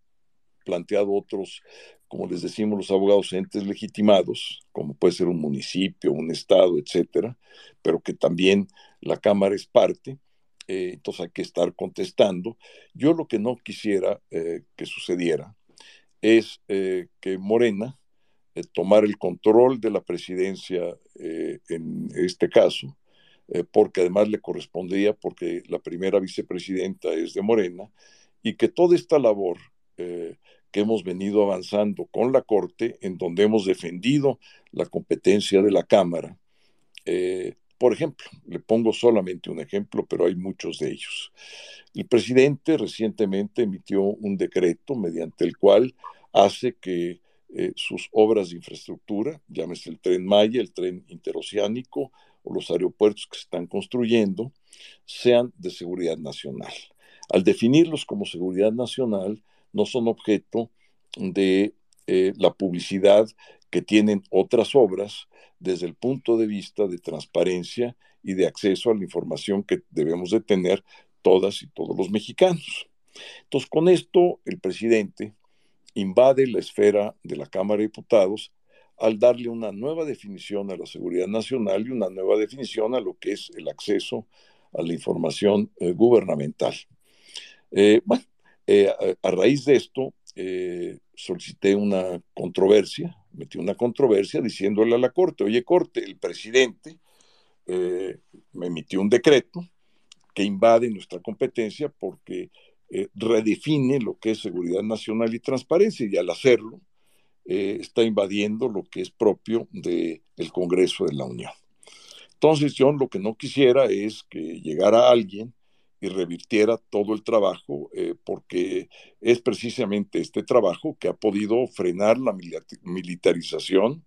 planteado otros, como les decimos los abogados, entes legitimados, como puede ser un municipio, un estado, etcétera, pero que también la Cámara es parte, eh, entonces hay que estar contestando. Yo lo que no quisiera eh, que sucediera es eh, que Morena tomara el control de la presidencia en este caso, porque además le correspondería, porque la primera vicepresidenta es de Morena, y que toda esta labor que hemos venido avanzando con la Corte, en donde hemos defendido la competencia de la Cámara. Por ejemplo, le pongo solamente un ejemplo, pero hay muchos de ellos. El presidente recientemente emitió un decreto mediante el cual hace que eh, sus obras de infraestructura, llámese el tren Maya, el tren interoceánico o los aeropuertos que se están construyendo, sean de seguridad nacional. Al definirlos como seguridad nacional, no son objeto de eh, la publicidad que tienen otras obras desde el punto de vista de transparencia y de acceso a la información que debemos de tener todas y todos los mexicanos. Entonces, con esto, el presidente invade la esfera de la Cámara de Diputados al darle una nueva definición a la seguridad nacional y una nueva definición a lo que es el acceso a la información eh, gubernamental. Eh, bueno, eh, a, raíz de esto, eh, solicité una controversia, metí una controversia diciéndole a la Corte, oye Corte, el presidente eh, me emitió un decreto que invade nuestra competencia porque redefine lo que es seguridad nacional y transparencia y al hacerlo está invadiendo lo que es propio del Congreso de la Unión. Entonces yo lo que no quisiera es que llegara alguien y revirtiera todo el trabajo, eh, porque es precisamente este trabajo que ha podido frenar la militarización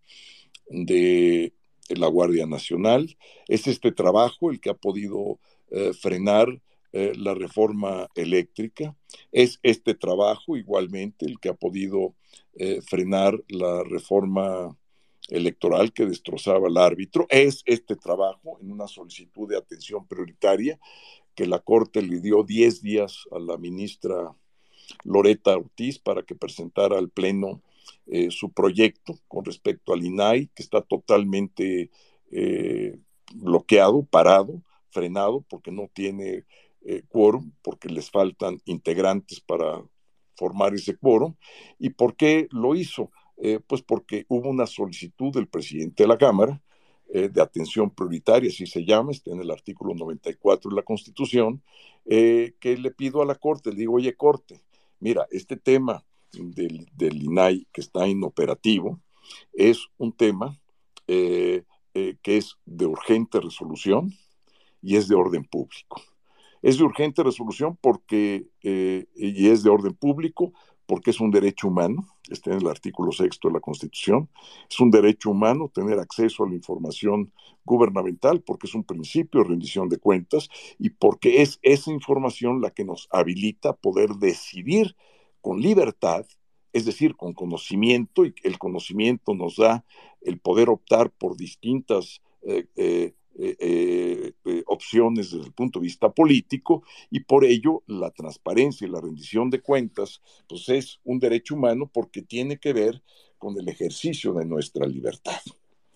de la Guardia Nacional, es este trabajo el que ha podido eh, frenar eh, la reforma eléctrica, es este trabajo igualmente el que ha podido frenar la reforma electoral que destrozaba al árbitro, es este trabajo en una solicitud de atención prioritaria que la Corte le dio 10 días a la ministra Loreta Ortiz para que presentara al Pleno eh, su proyecto con respecto al INAI, que está totalmente eh, bloqueado, parado, frenado, porque no tiene quórum, porque les faltan integrantes para formar ese quórum. ¿Y por qué lo hizo? pues porque hubo una solicitud del presidente de la Cámara de atención prioritaria, así se llama, está en el artículo 94 de la Constitución, que le pido a la Corte, le digo, oye, Corte, mira, este tema del, INAI que está inoperativo es un tema eh, eh, que es de urgente resolución y es de orden público. Es de urgente resolución porque, eh, y es de orden público porque es un derecho humano, está en el artículo sexto de la Constitución, es un derecho humano tener acceso a la información gubernamental porque es un principio de rendición de cuentas y porque es esa información la que nos habilita poder decidir con libertad, es decir, con conocimiento, y el conocimiento nos da el poder optar por distintas eh, eh, eh, opciones desde el punto de vista político, y por ello la transparencia y la rendición de cuentas, pues es un derecho humano porque tiene que ver con el ejercicio de nuestra libertad.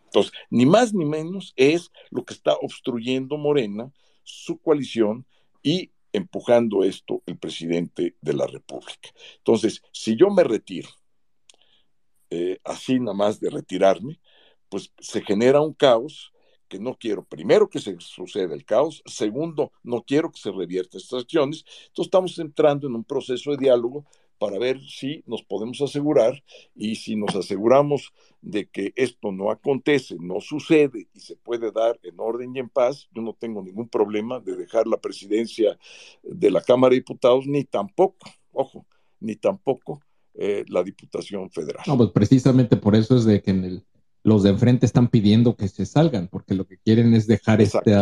Entonces, ni más ni menos es lo que está obstruyendo Morena, su coalición y empujando esto el presidente de la República. Entonces, si yo me retiro, eh, así nada más de retirarme, pues se genera un caos que no quiero, primero que se suceda el caos, segundo, no quiero que se revierta estas acciones. Entonces estamos entrando en un proceso de diálogo para ver si nos podemos asegurar y si nos aseguramos de que esto no acontece, no sucede y se puede dar en orden y en paz, yo no tengo ningún problema de dejar la presidencia de la Cámara de Diputados, ni tampoco, ojo, ni tampoco eh, la Diputación Federal. No, pues precisamente por eso es de que en el, los de enfrente están pidiendo que se salgan, porque lo que quieren es dejar este,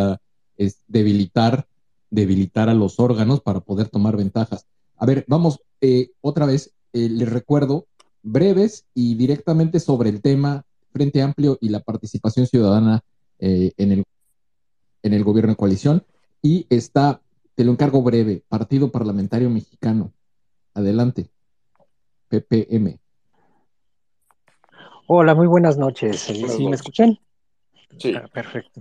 es debilitar, debilitar a los órganos para poder tomar ventajas. A ver, vamos, eh, otra vez, eh, les recuerdo, breves y directamente sobre el tema Frente Amplio y la participación ciudadana eh, en, el, en el gobierno de coalición. Y está, te lo encargo breve, Partido Parlamentario Mexicano. Adelante. PPM. Hola, muy buenas noches. ¿Sí me escuchan? Sí. Ah, perfecto.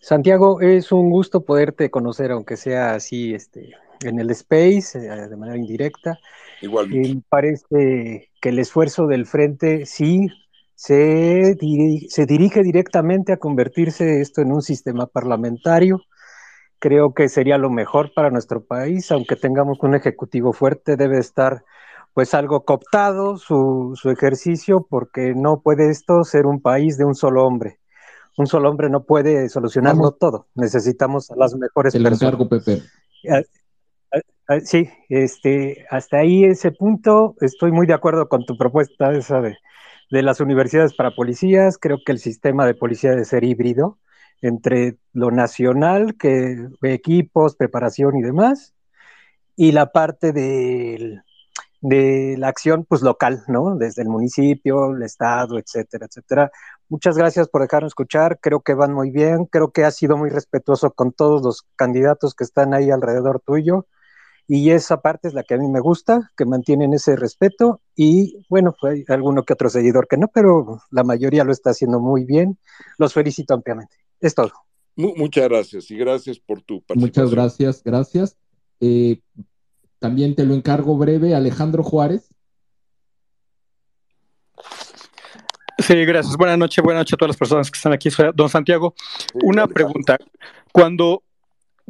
Santiago, es un gusto poderte conocer, aunque sea así, este, en el space, eh, de manera indirecta. Igual. Y me parece que el esfuerzo del frente sí se, se dirige directamente a convertirse esto en un sistema parlamentario. Creo que sería lo mejor para nuestro país, aunque tengamos un ejecutivo fuerte, debe estar pues algo cooptado su, su ejercicio, porque no puede esto ser un país de un solo hombre un solo hombre no puede solucionarlo todo. Necesitamos a las mejores El encargo, Pepe. Sí, este, hasta ahí ese punto, estoy muy de acuerdo con tu propuesta esa de, las universidades para policías. Creo que el sistema de policía debe ser híbrido entre lo nacional, que equipos, preparación y demás, y la parte de la acción pues local, ¿no? Desde el municipio, el estado, etcétera, etcétera. Muchas gracias por dejarnos escuchar, creo que van muy bien, creo que has sido muy respetuoso con todos los candidatos que están ahí alrededor tuyo y esa parte es la que a mí me gusta, que mantienen ese respeto y bueno, fue alguno que otro seguidor que no, pero la mayoría lo está haciendo muy bien. Los felicito ampliamente. Es todo. Muchas gracias y gracias por tu participación. Muchas gracias, gracias. Eh, también te lo encargo breve, Alejandro Juárez. Sí, gracias. Buenas noches, buenas noches a todas las personas que están aquí. Don Santiago, una pregunta. Cuando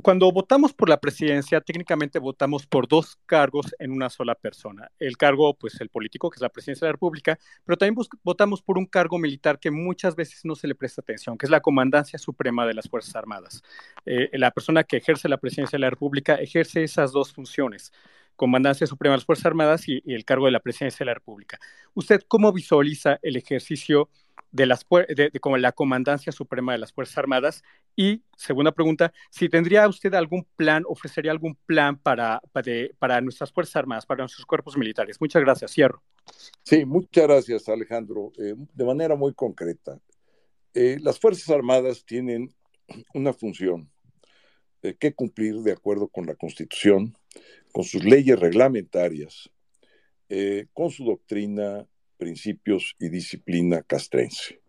cuando votamos por la presidencia, técnicamente votamos por dos cargos en una sola persona. El cargo, pues el político, que es la presidencia de la República, pero también votamos por un cargo militar que muchas veces no se le presta atención, que es la Comandancia Suprema de las Fuerzas Armadas. Eh, la persona que ejerce la presidencia de la República ejerce esas dos funciones. Comandancia Suprema de las Fuerzas Armadas y, y el cargo de la presidencia de la República. ¿Usted cómo visualiza el ejercicio de, las, de, como la Comandancia Suprema de las Fuerzas Armadas. Y segunda pregunta, si tendría usted algún plan, ofrecería algún plan para, para, nuestras Fuerzas Armadas, para nuestros cuerpos militares. Muchas gracias. Cierro. Sí, muchas gracias, Alejandro. Eh, de manera muy concreta, eh, las Fuerzas Armadas tienen una función eh, que cumplir de acuerdo con la Constitución, con sus leyes reglamentarias, con su doctrina principios y disciplina castrense.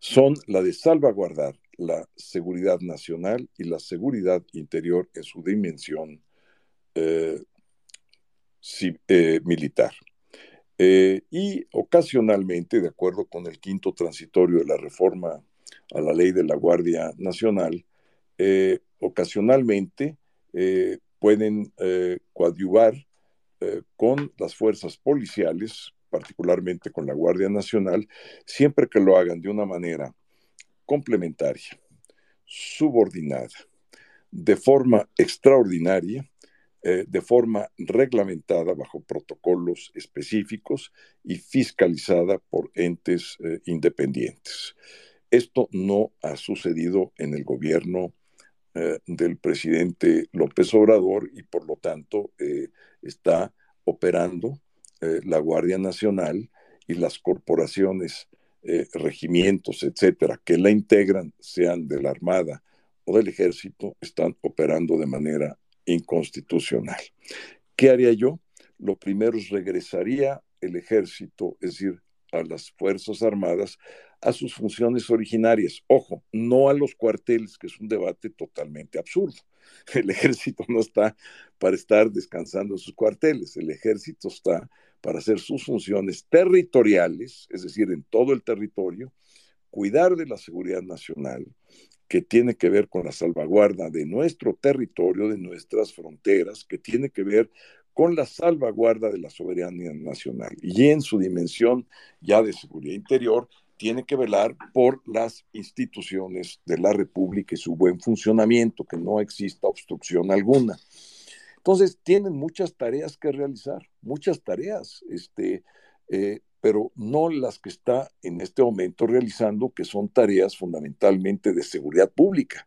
Son la de salvaguardar la seguridad nacional y la seguridad interior en su dimensión eh, eh, militar. Eh, y ocasionalmente, de acuerdo con el quinto transitorio de la reforma a la ley de la Guardia Nacional, ocasionalmente pueden coadyuvar con las fuerzas policiales, particularmente con la Guardia Nacional, siempre que lo hagan de una manera complementaria, subordinada, de forma extraordinaria, eh, de forma reglamentada bajo protocolos específicos y fiscalizada por entes eh, independientes. Esto no ha sucedido en el gobierno eh, del presidente López Obrador y por lo tanto está operando la Guardia Nacional y las corporaciones eh, regimientos, etcétera, que la integran, sean de la Armada o del Ejército, están operando de manera inconstitucional. ¿Qué haría yo? Lo primero es regresaría el Ejército, es decir, a las Fuerzas Armadas, a sus funciones originarias. Ojo, no a los cuarteles, que es un debate totalmente absurdo. El ejército no está para estar descansando en sus cuarteles, el ejército está para hacer sus funciones territoriales, es decir, en todo el territorio, cuidar de la seguridad nacional, que tiene que ver con la salvaguarda de nuestro territorio, de nuestras fronteras, que tiene que ver con la salvaguarda de la soberanía nacional y en su dimensión ya de seguridad interior, tiene que velar por las instituciones de la República y su buen funcionamiento, que no exista obstrucción alguna. Entonces, tienen muchas tareas que realizar, muchas tareas, este, eh, pero no las que está en este momento realizando, que son tareas fundamentalmente de seguridad pública.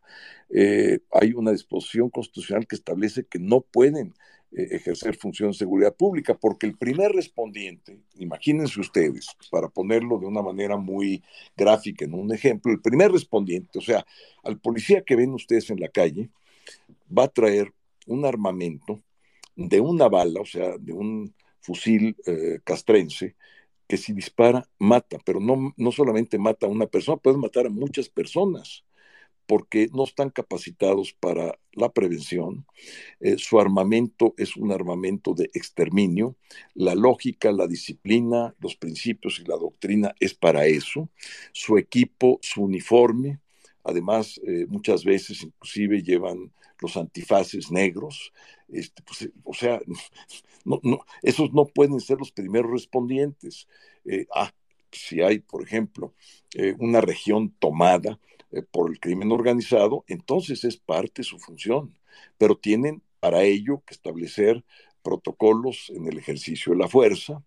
Eh, hay una disposición constitucional que establece que no pueden eh, ejercer función de seguridad pública, porque el primer respondiente, imagínense ustedes, para ponerlo de una manera muy gráfica en un ejemplo, el primer respondiente, o sea, al policía que ven ustedes en la calle, va a traer un armamento de una bala, o sea, de un fusil eh, castrense, que si dispara, mata, pero no, no solamente mata a una persona, puede matar a muchas personas porque no están capacitados para la prevención. Eh, su armamento es un armamento de exterminio. La lógica, la disciplina, los principios y la doctrina es para eso. Su equipo, su uniforme, además eh, muchas veces inclusive llevan los antifaces negros. Este, pues, o sea, esos no pueden ser los primeros respondientes. Eh, ah, si hay, por ejemplo, una región tomada, eh, por el crimen organizado, entonces es parte de su función, pero tienen para ello que establecer protocolos en el ejercicio de la fuerza,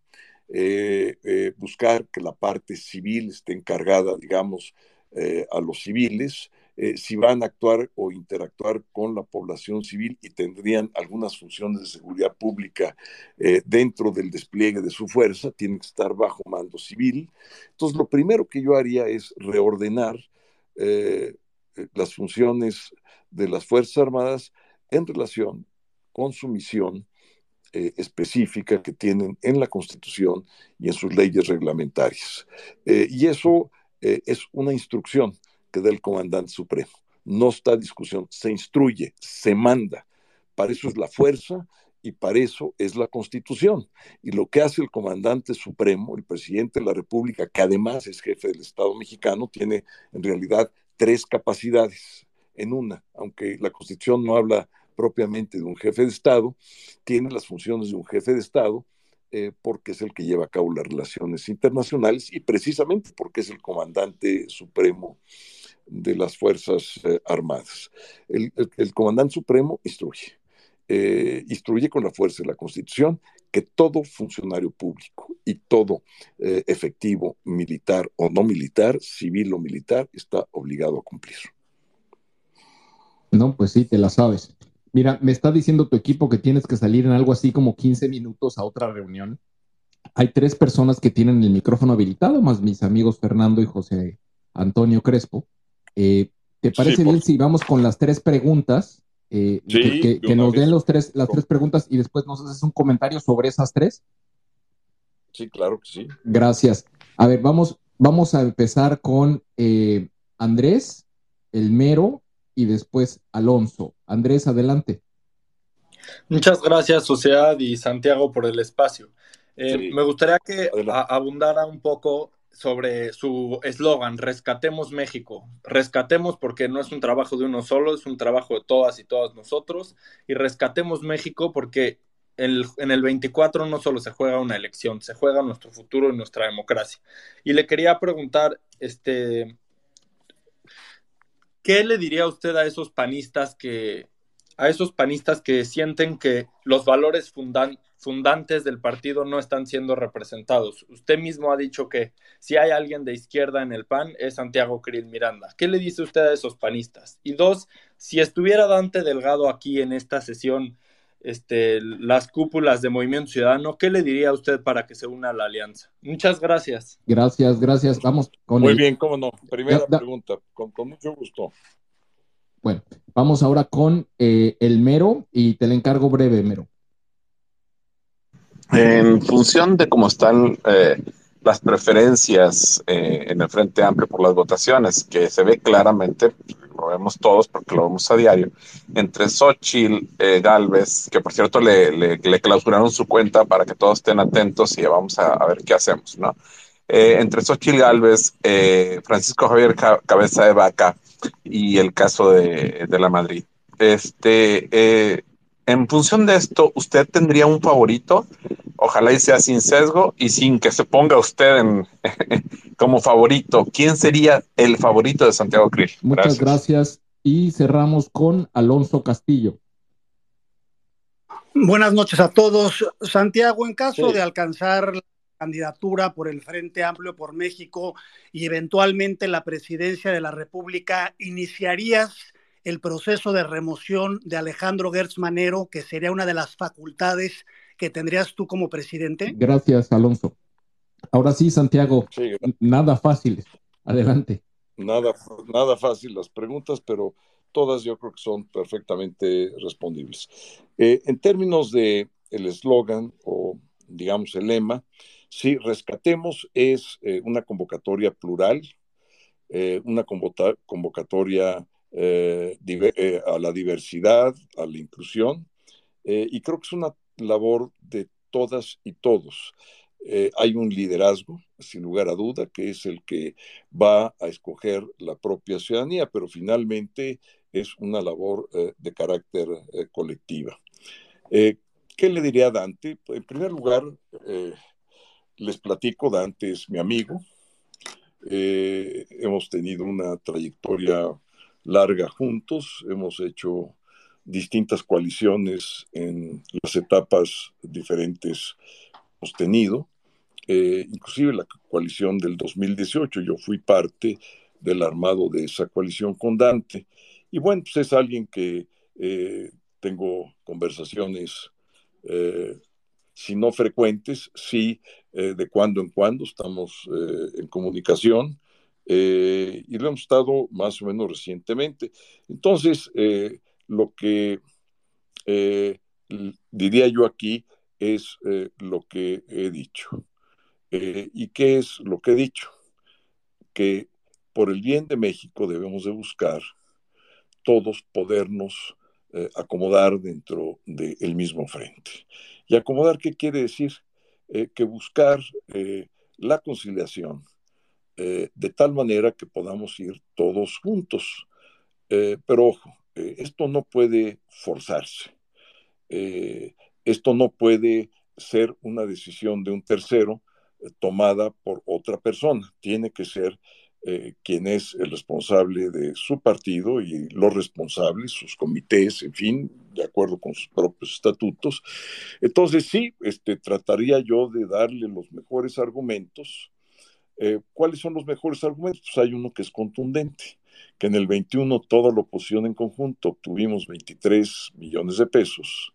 eh, eh, buscar que la parte civil esté encargada, digamos, a los civiles, si van a actuar o interactuar con la población civil y tendrían algunas funciones de seguridad pública dentro del despliegue de su fuerza, tienen que estar bajo mando civil. Entonces, lo primero que yo haría es reordenar eh, eh, las funciones de las Fuerzas Armadas en relación con su misión eh, específica que tienen en la Constitución y en sus leyes reglamentarias. y eso es una instrucción que da el comandante supremo. No está discusión, se instruye, se manda. Para eso es la fuerza y para eso es la Constitución. Y lo que hace el comandante supremo, el presidente de la República, que además es jefe del Estado mexicano, tiene en realidad tres capacidades en una, aunque la Constitución no habla propiamente de un jefe de Estado, tiene las funciones de un jefe de Estado eh, porque es el que lleva a cabo las relaciones internacionales y precisamente porque es el comandante supremo de las Fuerzas eh, Armadas. el comandante supremo instruye eh, instruye con la fuerza de la Constitución que todo funcionario público y todo eh, efectivo militar o no militar, civil o militar, está obligado a cumplir. No, pues sí, te la sabes. Mira, me está diciendo tu equipo que tienes que salir en algo así como 15 minutos a otra reunión. Hay tres personas que tienen el micrófono habilitado, más mis amigos Fernando y José Antonio Crespo. Eh, ¿Te parece bien si vamos con las tres preguntas eh, que, nos den los tres, las tres preguntas y después nos haces un comentario sobre esas tres. Sí, claro que sí. Gracias. A ver, vamos, vamos a empezar con eh, Andrés, el mero y después Alonso. Andrés, adelante. Muchas gracias, Sociedad y Santiago, por el espacio. Eh, me gustaría que abundara un poco sobre su eslogan, Rescatemos México. Rescatemos porque no es un trabajo de uno solo, es un trabajo de todas y todos nosotros. Y rescatemos México porque en el 24 no solo se juega una elección, se juega nuestro futuro y nuestra democracia. Y le quería preguntar, este, ¿qué le diría usted a esos panistas que, a esos panistas que sienten que los valores fundantes del partido no están siendo representados. Usted mismo ha dicho que si hay alguien de izquierda en el PAN es Santiago Krill Miranda. ¿Qué le dice usted a esos panistas? Y dos, si estuviera Dante Delgado aquí en esta sesión, este, las cúpulas de Movimiento Ciudadano, ¿qué le diría a usted para que se una a la alianza? Muchas gracias. Gracias, gracias. Vamos con Muy bien, cómo no. Primera pregunta, con mucho gusto. Bueno, vamos ahora con eh, el mero y te le encargo breve, mero. En función de cómo están eh, las preferencias eh, en el Frente Amplio por las votaciones, que se ve claramente, lo vemos todos porque lo vemos a diario, entre Xochitl Galvez, que por cierto le, clausuraron su cuenta para que todos estén atentos y vamos a, ver qué hacemos, ¿no? entre Xochitl Galvez, Francisco Javier Cabeza de Vaca, y el caso de, la Madrid. Este, eh, en función de esto, ¿usted tendría un favorito? Ojalá y sea sin sesgo y sin que se ponga usted en, como favorito. ¿Quién sería el favorito de Santiago Krill? Muchas gracias. Y cerramos con Alonso Castillo. Buenas noches a todos. Santiago, en caso de alcanzar candidatura por el Frente Amplio por México y eventualmente la presidencia de la República, ¿iniciarías el proceso de remoción de Alejandro Gertz Manero, que sería una de las facultades que tendrías tú como presidente? Gracias, Alonso. Ahora sí, Santiago, nada fácil. Adelante. Nada, nada fácil las preguntas, pero todas yo creo que son perfectamente respondibles. Eh, en términos de el eslogan o digamos el lema, Sí, Rescatemos es eh, una convocatoria plural, eh, una convocatoria eh, a la diversidad, a la inclusión, y creo que es una labor de todas y todos. hay un liderazgo, sin lugar a duda, que es el que va a escoger la propia ciudadanía, pero finalmente es una labor de carácter colectiva. ¿Qué le diría a Dante? En primer lugar, les platico, Dante es mi amigo. Eh, hemos tenido una trayectoria larga juntos, hemos hecho distintas coaliciones en las etapas diferentes hemos tenido, eh, inclusive la coalición del 2018, yo fui parte del armado de esa coalición con Dante, y bueno, pues es alguien que eh, tengo conversaciones si no frecuentes, sí eh, de cuando en cuando estamos eh, en comunicación eh, y lo hemos estado más o menos recientemente. Entonces, lo que diría yo aquí es lo que he dicho. ¿Y qué es lo que he dicho? Que por el bien de México debemos de buscar todos podernos acomodar dentro del mismo frente. ¿Y acomodar qué quiere decir? Eh, que buscar eh, la conciliación eh, de tal manera que podamos ir todos juntos. pero ojo, esto no puede forzarse. esto no puede ser una decisión de un tercero tomada por otra persona. Tiene que ser eh, quien es el responsable de su partido y los responsables, sus comités, en fin, de acuerdo con sus propios estatutos. Entonces sí, este, trataría yo de darle los mejores argumentos. Eh, ¿Cuáles son los mejores argumentos? Pues hay uno que es contundente, que en el 21 toda la oposición en conjunto obtuvimos 23 millones de pesos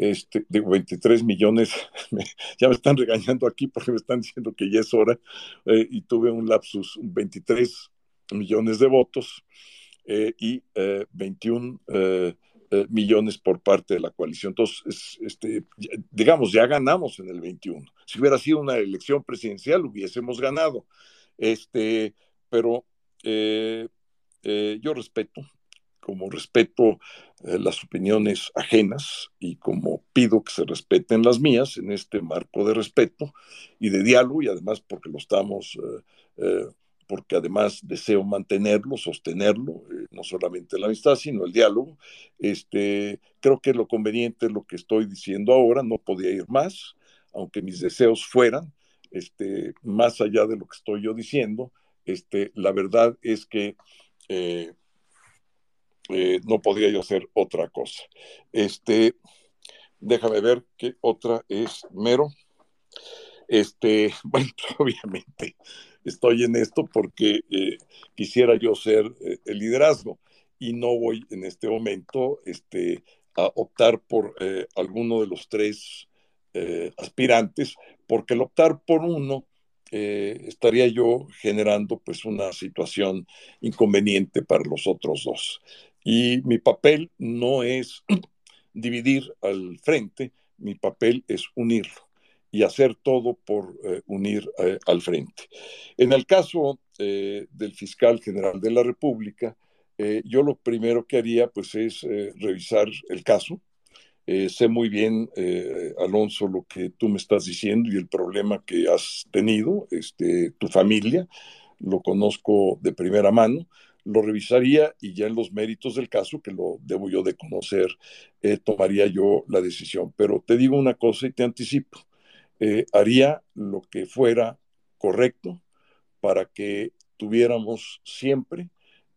este, digo, 23 millones, ya me están regañando aquí porque me están diciendo que ya es hora, eh, y tuve un lapsus, 23 millones de votos eh, y 21 eh, millones por parte de la coalición. Entonces, este, digamos, ya ganamos en el 21. Si hubiera sido una elección presidencial, hubiésemos ganado. Este, pero eh, eh, yo respeto, como respeto las opiniones ajenas y como pido que se respeten las mías en este marco de respeto y de diálogo y además porque lo estamos porque además deseo mantenerlo, sostenerlo, eh, no solamente la amistad, sino el diálogo. Este, creo que lo conveniente es lo que estoy diciendo ahora, no podía ir más, aunque mis deseos fueran, este, más allá de lo que estoy yo diciendo, este, la verdad es que eh, eh, no podría yo hacer otra cosa. Este, déjame ver qué otra es mero. Este, bueno, obviamente estoy en esto porque eh, quisiera yo ser eh, el liderazgo y no voy en este momento este, a optar por eh, alguno de los tres aspirantes, porque el optar por uno estaría yo generando pues una situación inconveniente para los otros dos. Y mi papel no es dividir al frente, mi papel es unirlo y hacer todo por eh, unir eh, al frente. En el caso eh, del fiscal general de la República, yo lo primero que haría pues es revisar el caso. sé muy bien, Alonso, lo que tú me estás diciendo y el problema que has tenido, este, tu familia, lo conozco de primera mano lo revisaría y ya en los méritos del caso, que lo debo yo de conocer, tomaría yo la decisión. Pero te digo una cosa y te anticipo. Eh, haría lo que fuera correcto para que tuviéramos siempre,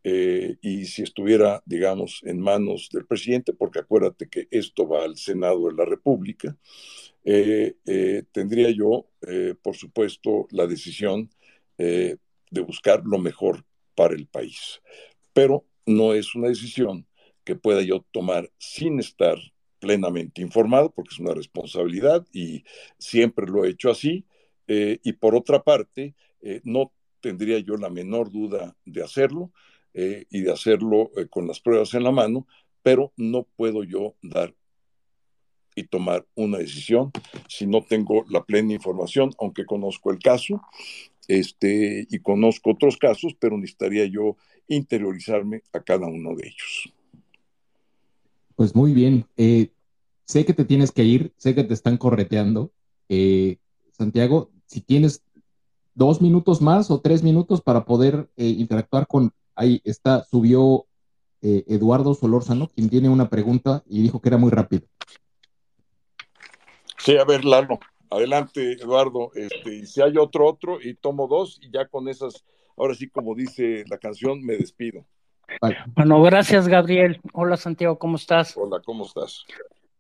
eh, y si estuviera, digamos, en manos del presidente, porque acuérdate que esto va al Senado de la República, eh, tendría yo, por supuesto, la decisión de buscar lo mejor para el país. Pero no es una decisión que pueda yo tomar sin estar plenamente informado, porque es una responsabilidad y siempre lo he hecho así. Eh, y por otra parte, eh, no tendría yo la menor duda de hacerlo eh, y de hacerlo con las pruebas en la mano, pero no puedo yo dar y tomar una decisión si no tengo la plena información, aunque conozco el caso este, y conozco otros casos, pero necesitaría yo interiorizarme a cada uno de ellos. Pues muy bien. Eh, sé que te tienes que ir, sé que te están correteando. Eh, Santiago, si tienes dos minutos más o tres minutos para poder eh, interactuar con, ahí está, subió Eduardo Solórzano, quien tiene una pregunta y dijo que era muy rápido. Sí, a ver, Lalo, adelante, Eduardo. Este, y si hay otro, otro, y tomo dos, y ya con esas, ahora sí, como dice la canción, me despido. Bueno, gracias, Gabriel. Hola, Santiago, ¿cómo estás? Hola, ¿cómo estás?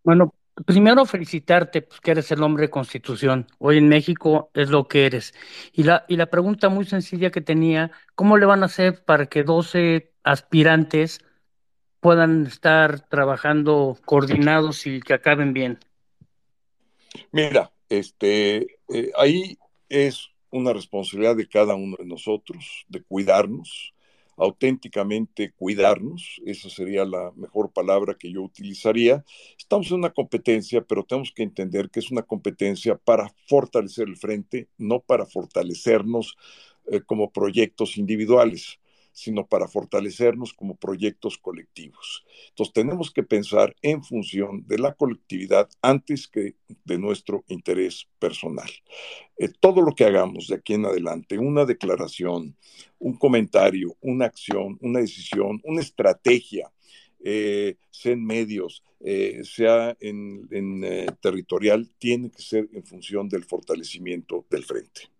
Bueno, primero felicitarte, pues, que eres el hombre de constitución. Hoy en México es lo que eres. Y la, y la pregunta muy sencilla que tenía, ¿cómo le van a hacer para que 12 aspirantes puedan estar trabajando coordinados y que acaben bien? Mira, este, eh, ahí es una responsabilidad de cada uno de nosotros, de cuidarnos, auténticamente cuidarnos, esa sería la mejor palabra que yo utilizaría. Estamos en una competencia, pero tenemos que entender que es una competencia para fortalecer el frente, no para fortalecernos eh, como proyectos individuales sino para fortalecernos como proyectos colectivos. Entonces tenemos que pensar en función de la colectividad antes que de nuestro interés personal. Eh, todo lo que hagamos de aquí en adelante, una declaración, un comentario, una acción, una decisión, una estrategia, eh, sea en medios, eh, sea en, en territorial, tiene que ser en función del fortalecimiento del frente.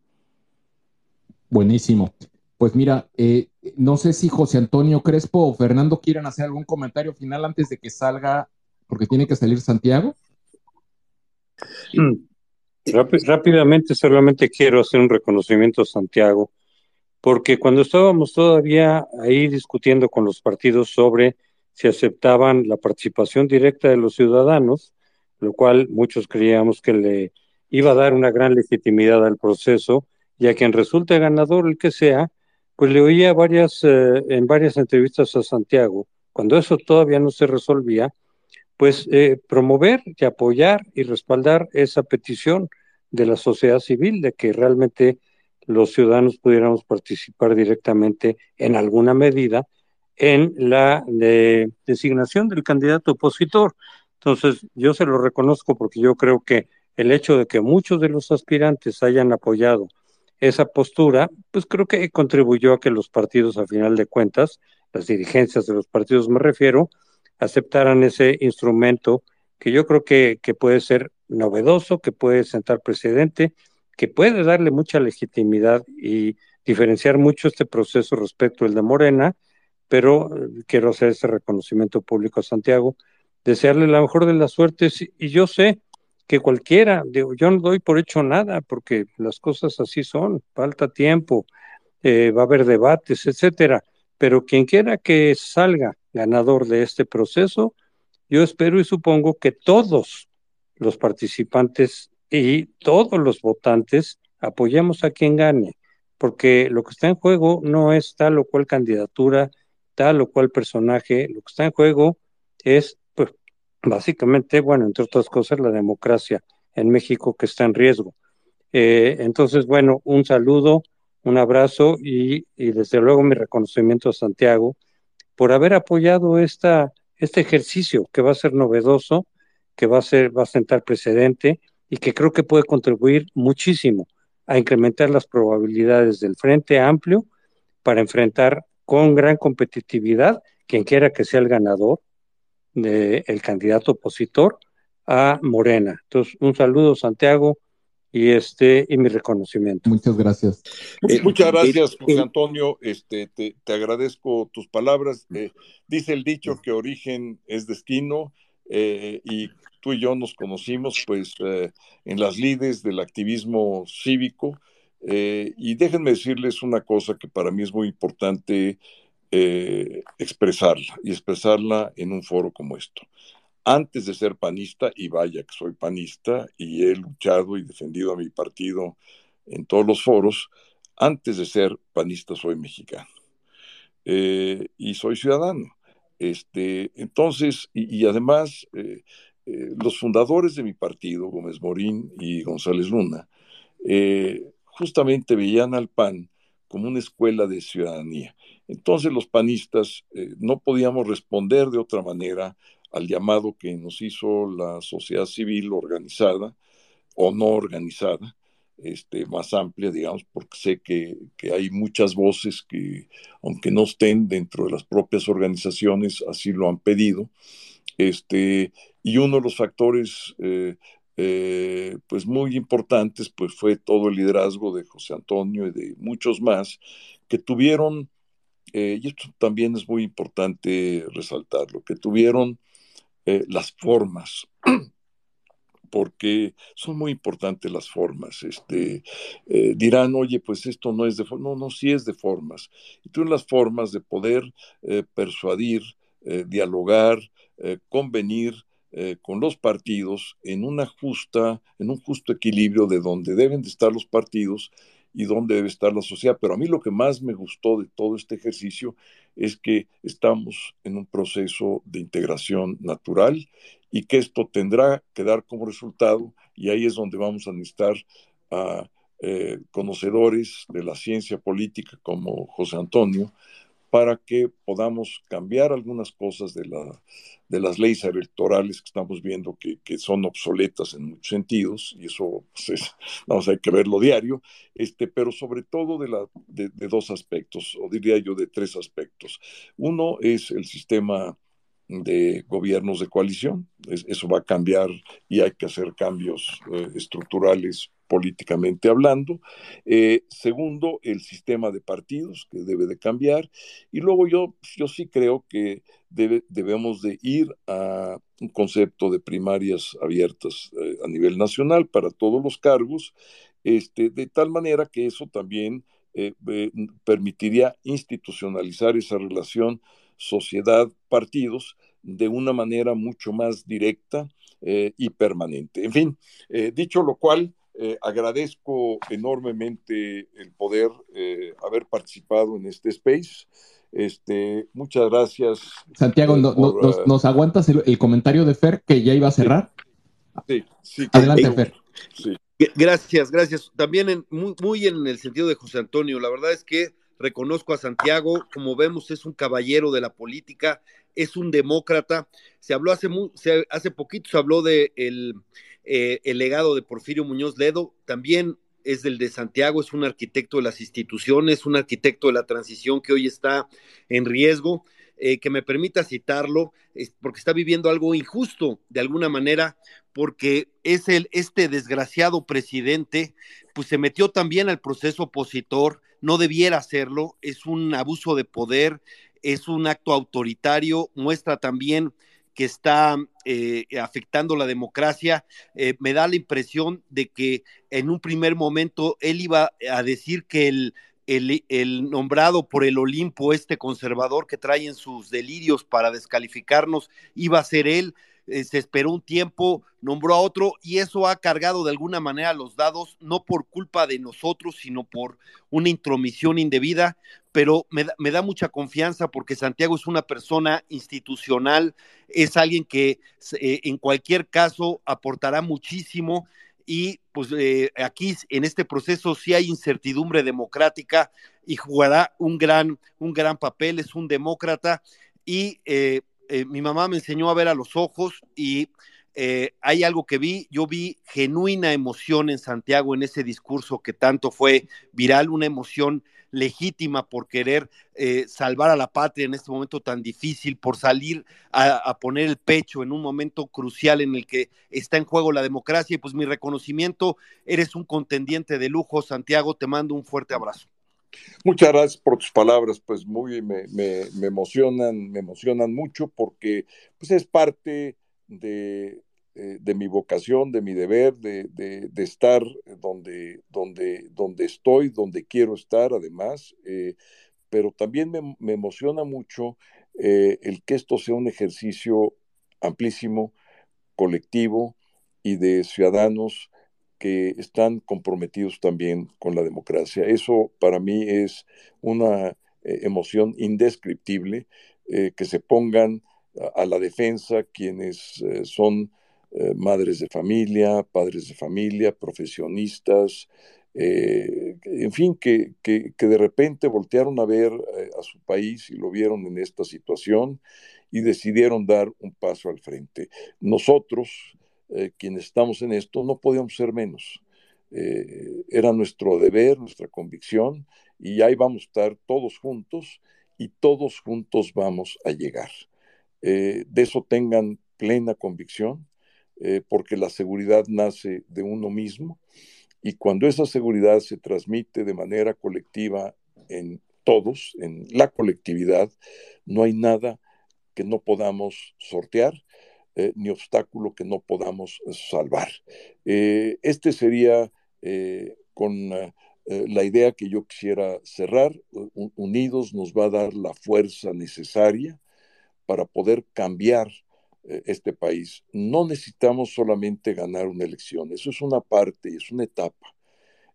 Buenísimo. Pues mira, eh, no sé si José Antonio Crespo o Fernando quieran hacer algún comentario final antes de que salga, porque tiene que salir Santiago. Mm. rápidamente, solamente quiero hacer un reconocimiento a Santiago, porque cuando estábamos todavía ahí discutiendo con los partidos sobre si aceptaban la participación directa de los ciudadanos, lo cual muchos creíamos que le iba a dar una gran legitimidad al proceso, y a quien resulte ganador el que sea, pues le oía varias, eh, en varias entrevistas a Santiago, cuando eso todavía no se resolvía, pues eh, promover y apoyar y respaldar esa petición de la sociedad civil de que realmente los ciudadanos pudiéramos participar directamente en alguna medida en la designación del candidato opositor. Entonces, yo se lo reconozco porque yo creo que el hecho de que muchos de los aspirantes hayan apoyado esa postura, pues creo que contribuyó a que los partidos, a final de cuentas, las dirigencias de los partidos me refiero, aceptaran ese instrumento que yo creo que, que puede ser novedoso, que puede sentar precedente, que puede darle mucha legitimidad y diferenciar mucho este proceso respecto al de Morena, pero eh, quiero hacer ese reconocimiento público a Santiago, desearle la mejor de las suertes y yo sé que cualquiera, digo, yo no doy por hecho nada porque las cosas así son, falta tiempo, eh, va a haber debates, etcétera, pero quien quiera que salga ganador de este proceso, yo espero y supongo que todos los participantes y todos los votantes apoyemos a quien gane, porque lo que está en juego no es tal o cual candidatura, tal o cual personaje, lo que está en juego es, básicamente, bueno, entre otras cosas, la democracia en México que está en riesgo. Eh, entonces, bueno, un saludo, un abrazo y, y, desde luego mi reconocimiento a Santiago por haber apoyado esta, este ejercicio que va a ser novedoso, que va a ser, va a sentar precedente y que creo que puede contribuir muchísimo a incrementar las probabilidades del Frente Amplio para enfrentar con gran competitividad quien quiera que sea el ganador del candidato opositor a Morena. Entonces, un saludo, Santiago, y este y mi reconocimiento. Muchas gracias. Eh, muchas gracias, José Antonio. Este, te, te agradezco tus palabras. Eh, dice el dicho que origen es destino eh, y tú y yo nos conocimos pues eh, en las lides del activismo cívico eh, y déjenme decirles una cosa que para mí es muy importante eh, expresarla y expresarla en un foro como esto. Antes de ser panista, y vaya que soy panista y he luchado y defendido a mi partido en todos los foros, antes de ser panista soy mexicano y soy ciudadano. Este, entonces, y, además, eh, eh, los fundadores de mi partido, Gómez Morín y González Luna, eh, justamente veían al PAN como una escuela de ciudadanía. Entonces los panistas eh, no podíamos responder de otra manera al llamado que nos hizo la sociedad civil organizada o no organizada, este, más amplia, digamos, porque sé que, que, hay muchas voces que, aunque no estén dentro de las propias organizaciones, así lo han pedido. Este, y uno de los factores eh, eh, pues muy importantes pues fue todo el liderazgo de José Antonio y de muchos más que tuvieron, eh, y esto también es muy importante resaltarlo, que tuvieron las formas, porque son muy importantes las formas. Este, dirán, oye, pues esto no es de formas. No, no, sí es de formas. Y tuvieron las formas de poder persuadir, dialogar, convenir, eh, con los partidos en una justa, en un justo equilibrio de donde deben de estar los partidos y donde debe estar la sociedad. Pero a mí lo que más me gustó de todo este ejercicio es que estamos en un proceso de integración natural y que esto tendrá que dar como resultado, y ahí es donde vamos a necesitar a eh, conocedores de la ciencia política como José Antonio, para que podamos cambiar algunas cosas de, de las leyes electorales que estamos viendo que, que son obsoletas en muchos sentidos, y eso pues vamos a que verlo diario, este, pero sobre todo de, la, de dos aspectos, o diría yo de tres aspectos. Uno es el sistema de gobiernos de coalición. eso va a cambiar y hay que hacer cambios eh, estructurales políticamente hablando. Eh, segundo, el sistema de partidos que debe de cambiar. Y luego yo, yo sí creo que debe, debemos de ir a un concepto de primarias abiertas eh, a nivel nacional para todos los cargos, este, de tal manera que eso también permitiría institucionalizar esa relación sociedad-partidos de una manera mucho más directa y permanente. En fin, dicho lo cual, eh, agradezco enormemente el poder eh, haber participado en este space. Este, muchas gracias. Santiago, nos, aguantas el, comentario de Fer que ya iba a cerrar? Sí, sí. Adelante, Fer. Gracias, gracias. También muy, muy en el sentido de José Antonio, la verdad es que reconozco a Santiago, como vemos, es un caballero de la política, es un demócrata. Se habló hace, hace poquito, se habló de eh, legado de Porfirio Muñoz Ledo, también es del de Santiago, es un arquitecto de las instituciones, un arquitecto de la transición que hoy está en riesgo. Eh, que me permita citarlo, porque está viviendo algo injusto de alguna manera, porque es el, este desgraciado presidente, pues se metió también al proceso opositor, no debiera hacerlo, es un abuso de poder, es un acto autoritario, muestra también que está eh, afectando la democracia, eh, me da la impresión de que en un primer momento él iba a decir que el, el, nombrado por el Olimpo, este conservador que trae en sus delirios para descalificarnos, iba a ser él. Eh, se esperó un tiempo, nombró a otro y eso ha cargado de alguna manera los dados, no por culpa de nosotros, sino por una intromisión indebida, pero me da, me da mucha confianza porque Santiago es una persona institucional, es alguien que eh, en cualquier caso aportará muchísimo y pues eh, aquí en este proceso sí hay incertidumbre democrática y jugará un gran, un gran papel, es un demócrata y eh, mi mamá me enseñó a ver a los ojos y hay algo que vi, yo vi genuina emoción en Santiago en ese discurso que tanto fue viral, una emoción legítima por querer eh, salvar a la patria en este momento tan difícil, por salir a, poner el pecho en un momento crucial en el que está en juego la democracia. Y pues mi reconocimiento, eres un contendiente de lujo, Santiago, te mando un fuerte abrazo. Muchas gracias por tus palabras, pues muy me, me, emocionan, me emocionan mucho porque pues es parte de, eh, de mi vocación, de mi deber, de, de, estar donde, donde, donde estoy, donde quiero estar, además, eh, pero también me, me emociona mucho eh, el que esto sea un ejercicio amplísimo, colectivo y de ciudadanos que están comprometidos también con la democracia. Eso para mí es una emoción indescriptible, que se pongan a, la defensa quienes son eh, madres de familia, padres de familia, profesionistas, eh, en fin, que, que, de repente voltearon a ver eh, a su país y lo vieron en esta situación y decidieron dar un paso al frente. Nosotros, quienes estamos en esto, no podíamos ser menos. era nuestro deber, nuestra convicción, y ahí vamos a estar todos juntos y todos juntos vamos a llegar. de eso tengan plena convicción eh, porque la seguridad nace de uno mismo y cuando esa seguridad se transmite de manera colectiva en todos, en la colectividad, no hay nada que no podamos sortear, eh, ni obstáculo que no podamos salvar. Eh, este sería con la idea que yo quisiera cerrar. Unidos nos va a dar la fuerza necesaria para poder cambiar eh, este país. No necesitamos solamente ganar una elección, eso es una parte, es una etapa.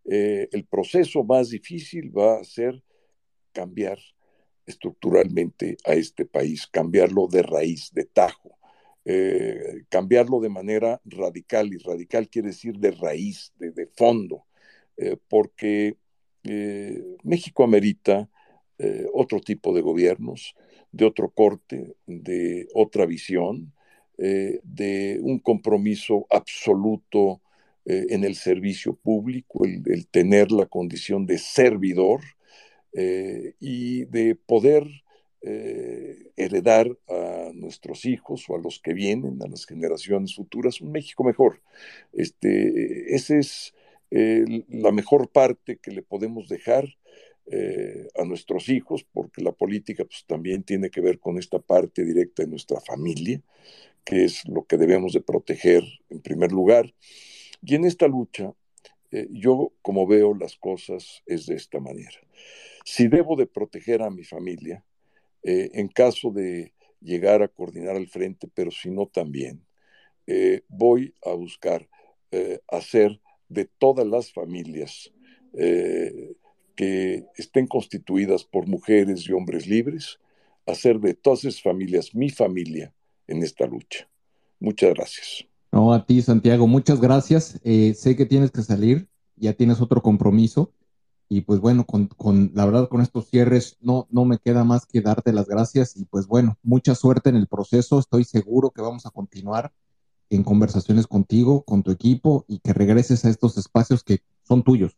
Eh, el proceso más difícil va a ser cambiar estructuralmente a este país, cambiarlo de raíz, de tajo, eh, cambiarlo de manera radical, y radical quiere decir de raíz, de, de fondo, porque México amerita otro tipo de gobiernos, de otro corte, de otra visión, eh, de un compromiso absoluto eh, en el servicio público, el, tener la condición de servidor eh, y de poder heredar a nuestros hijos o a los que vienen, a las generaciones futuras, un México mejor. Este, esa es la mejor parte que le podemos dejar a nuestros hijos, porque la política pues, también tiene que ver con esta parte directa de nuestra familia que es lo que debemos de proteger en primer lugar. Y en esta lucha, eh, yo como veo las cosas es de esta manera. Si debo de proteger a mi familia, eh, en caso de llegar a coordinar al frente, pero si no también, eh, voy a buscar hacer de todas las familias que estén constituidas por mujeres y hombres libres, hacer de todas esas familias mi familia en esta lucha. Muchas gracias. No, a ti, Santiago, muchas gracias. Eh, sé que tienes que salir, ya tienes otro compromiso. Y pues bueno, con, la verdad, con estos cierres no, no me queda más que darte las gracias. Y pues bueno, mucha suerte en el proceso. Estoy seguro que vamos a continuar en conversaciones contigo, con tu equipo y que regreses a estos espacios que son tuyos.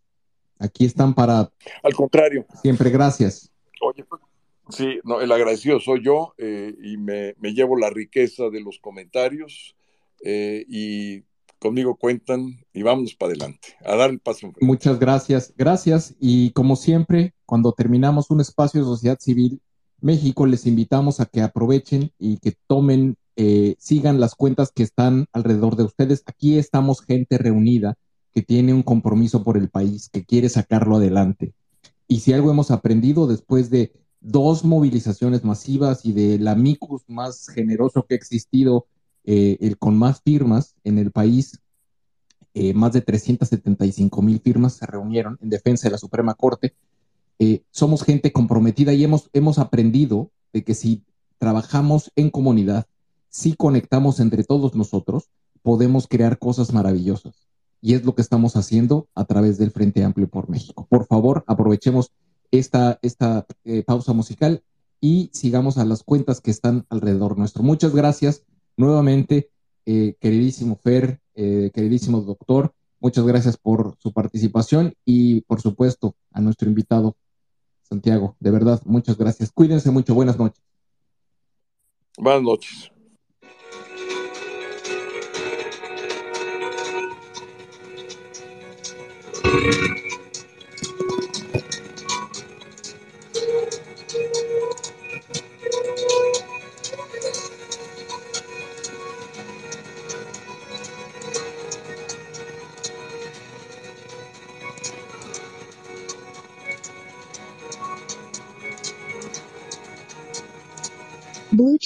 Aquí están para... Al contrario. Siempre gracias. Oye, pues, sí, no, el agradecido soy yo eh, y me, llevo la riqueza de los comentarios eh, y conmigo cuentan y vamos para adelante, a dar el paso. Muchas gracias, gracias. Y como siempre, cuando terminamos un espacio de sociedad civil, México, les invitamos a que aprovechen y que tomen, eh, sigan las cuentas que están alrededor de ustedes. Aquí estamos gente reunida que tiene un compromiso por el país, que quiere sacarlo adelante. Y si algo hemos aprendido después de dos movilizaciones masivas y del amicus más generoso que ha existido, eh, el con más firmas en el país, eh, más de 375 mil firmas se reunieron en defensa de la Suprema Corte. Eh, somos gente comprometida y hemos, hemos aprendido de que si trabajamos en comunidad, si conectamos entre todos nosotros, podemos crear cosas maravillosas y es lo que estamos haciendo a través del Frente Amplio por México. Por favor, aprovechemos esta, esta eh, pausa musical y sigamos a las cuentas que están alrededor nuestro. Muchas gracias nuevamente, eh, queridísimo Fer, eh, queridísimo doctor. Muchas gracias por su participación y, por supuesto, a nuestro invitado, Santiago. De verdad, muchas gracias. Cuídense mucho. Buenas noches. Buenas noches.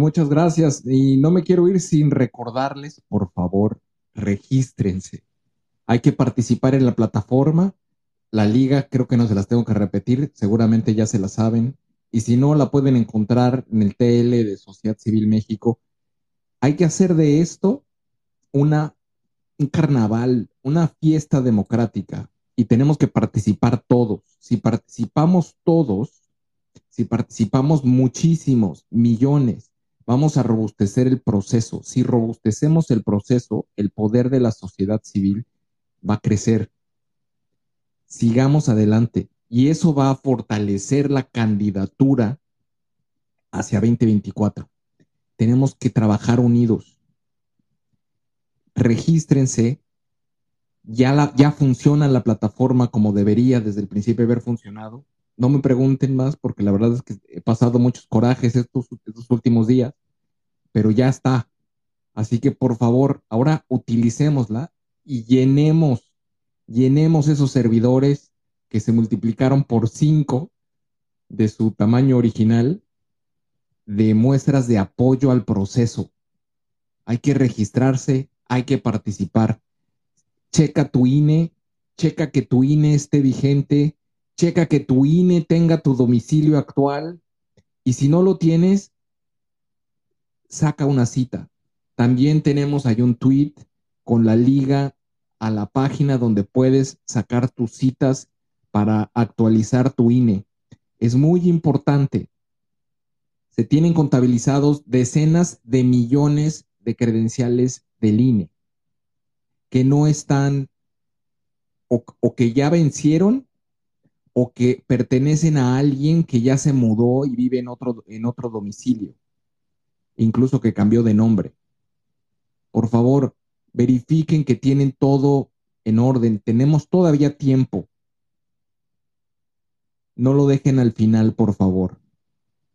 Muchas gracias. Y no me quiero ir sin recordarles, por favor, regístrense. Hay que participar en la plataforma. La liga creo que no se las tengo que repetir, seguramente ya se la saben. Y si no, la pueden encontrar en el TL de Sociedad Civil México. Hay que hacer de esto una, un carnaval, una fiesta democrática. Y tenemos que participar todos. Si participamos todos, si participamos muchísimos, millones, Vamos a robustecer el proceso. Si robustecemos el proceso, el poder de la sociedad civil va a crecer. Sigamos adelante. Y eso va a fortalecer la candidatura hacia 2024. Tenemos que trabajar unidos. Regístrense. Ya, la, ya funciona la plataforma como debería desde el principio haber funcionado. No me pregunten más porque la verdad es que he pasado muchos corajes estos, últimos días, pero ya está. Así que por favor, ahora utilicémosla y llenemos, llenemos esos servidores que se multiplicaron por cinco de su tamaño original de muestras de apoyo al proceso. hay que registrarse, hay que participar. Checa tu INE, checa que tu INE esté vigente, checa que tu INE tenga tu domicilio actual y si no lo tienes, saca una cita. También tenemos ahí un tweet con la liga a la página donde puedes sacar tus citas para actualizar tu INE. Es muy importante. Se tienen contabilizados decenas de millones de credenciales del INE que no están o, que ya vencieron o que pertenecen a alguien que ya se mudó y vive en otro, en otro domicilio, incluso que cambió de nombre. Por favor, verifiquen que tienen todo en orden. Tenemos todavía tiempo. No lo dejen al final, por favor.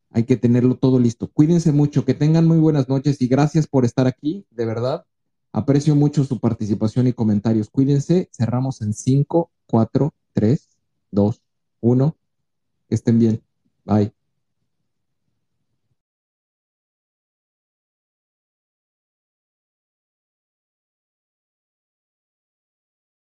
Hay que tenerlo todo listo. Cuídense mucho, que tengan muy buenas noches y gracias por estar aquí, de verdad. Aprecio mucho su participación y comentarios. Cuídense. Cerramos en 5, 4, 3, 2, 1. Que estén bien. Bye.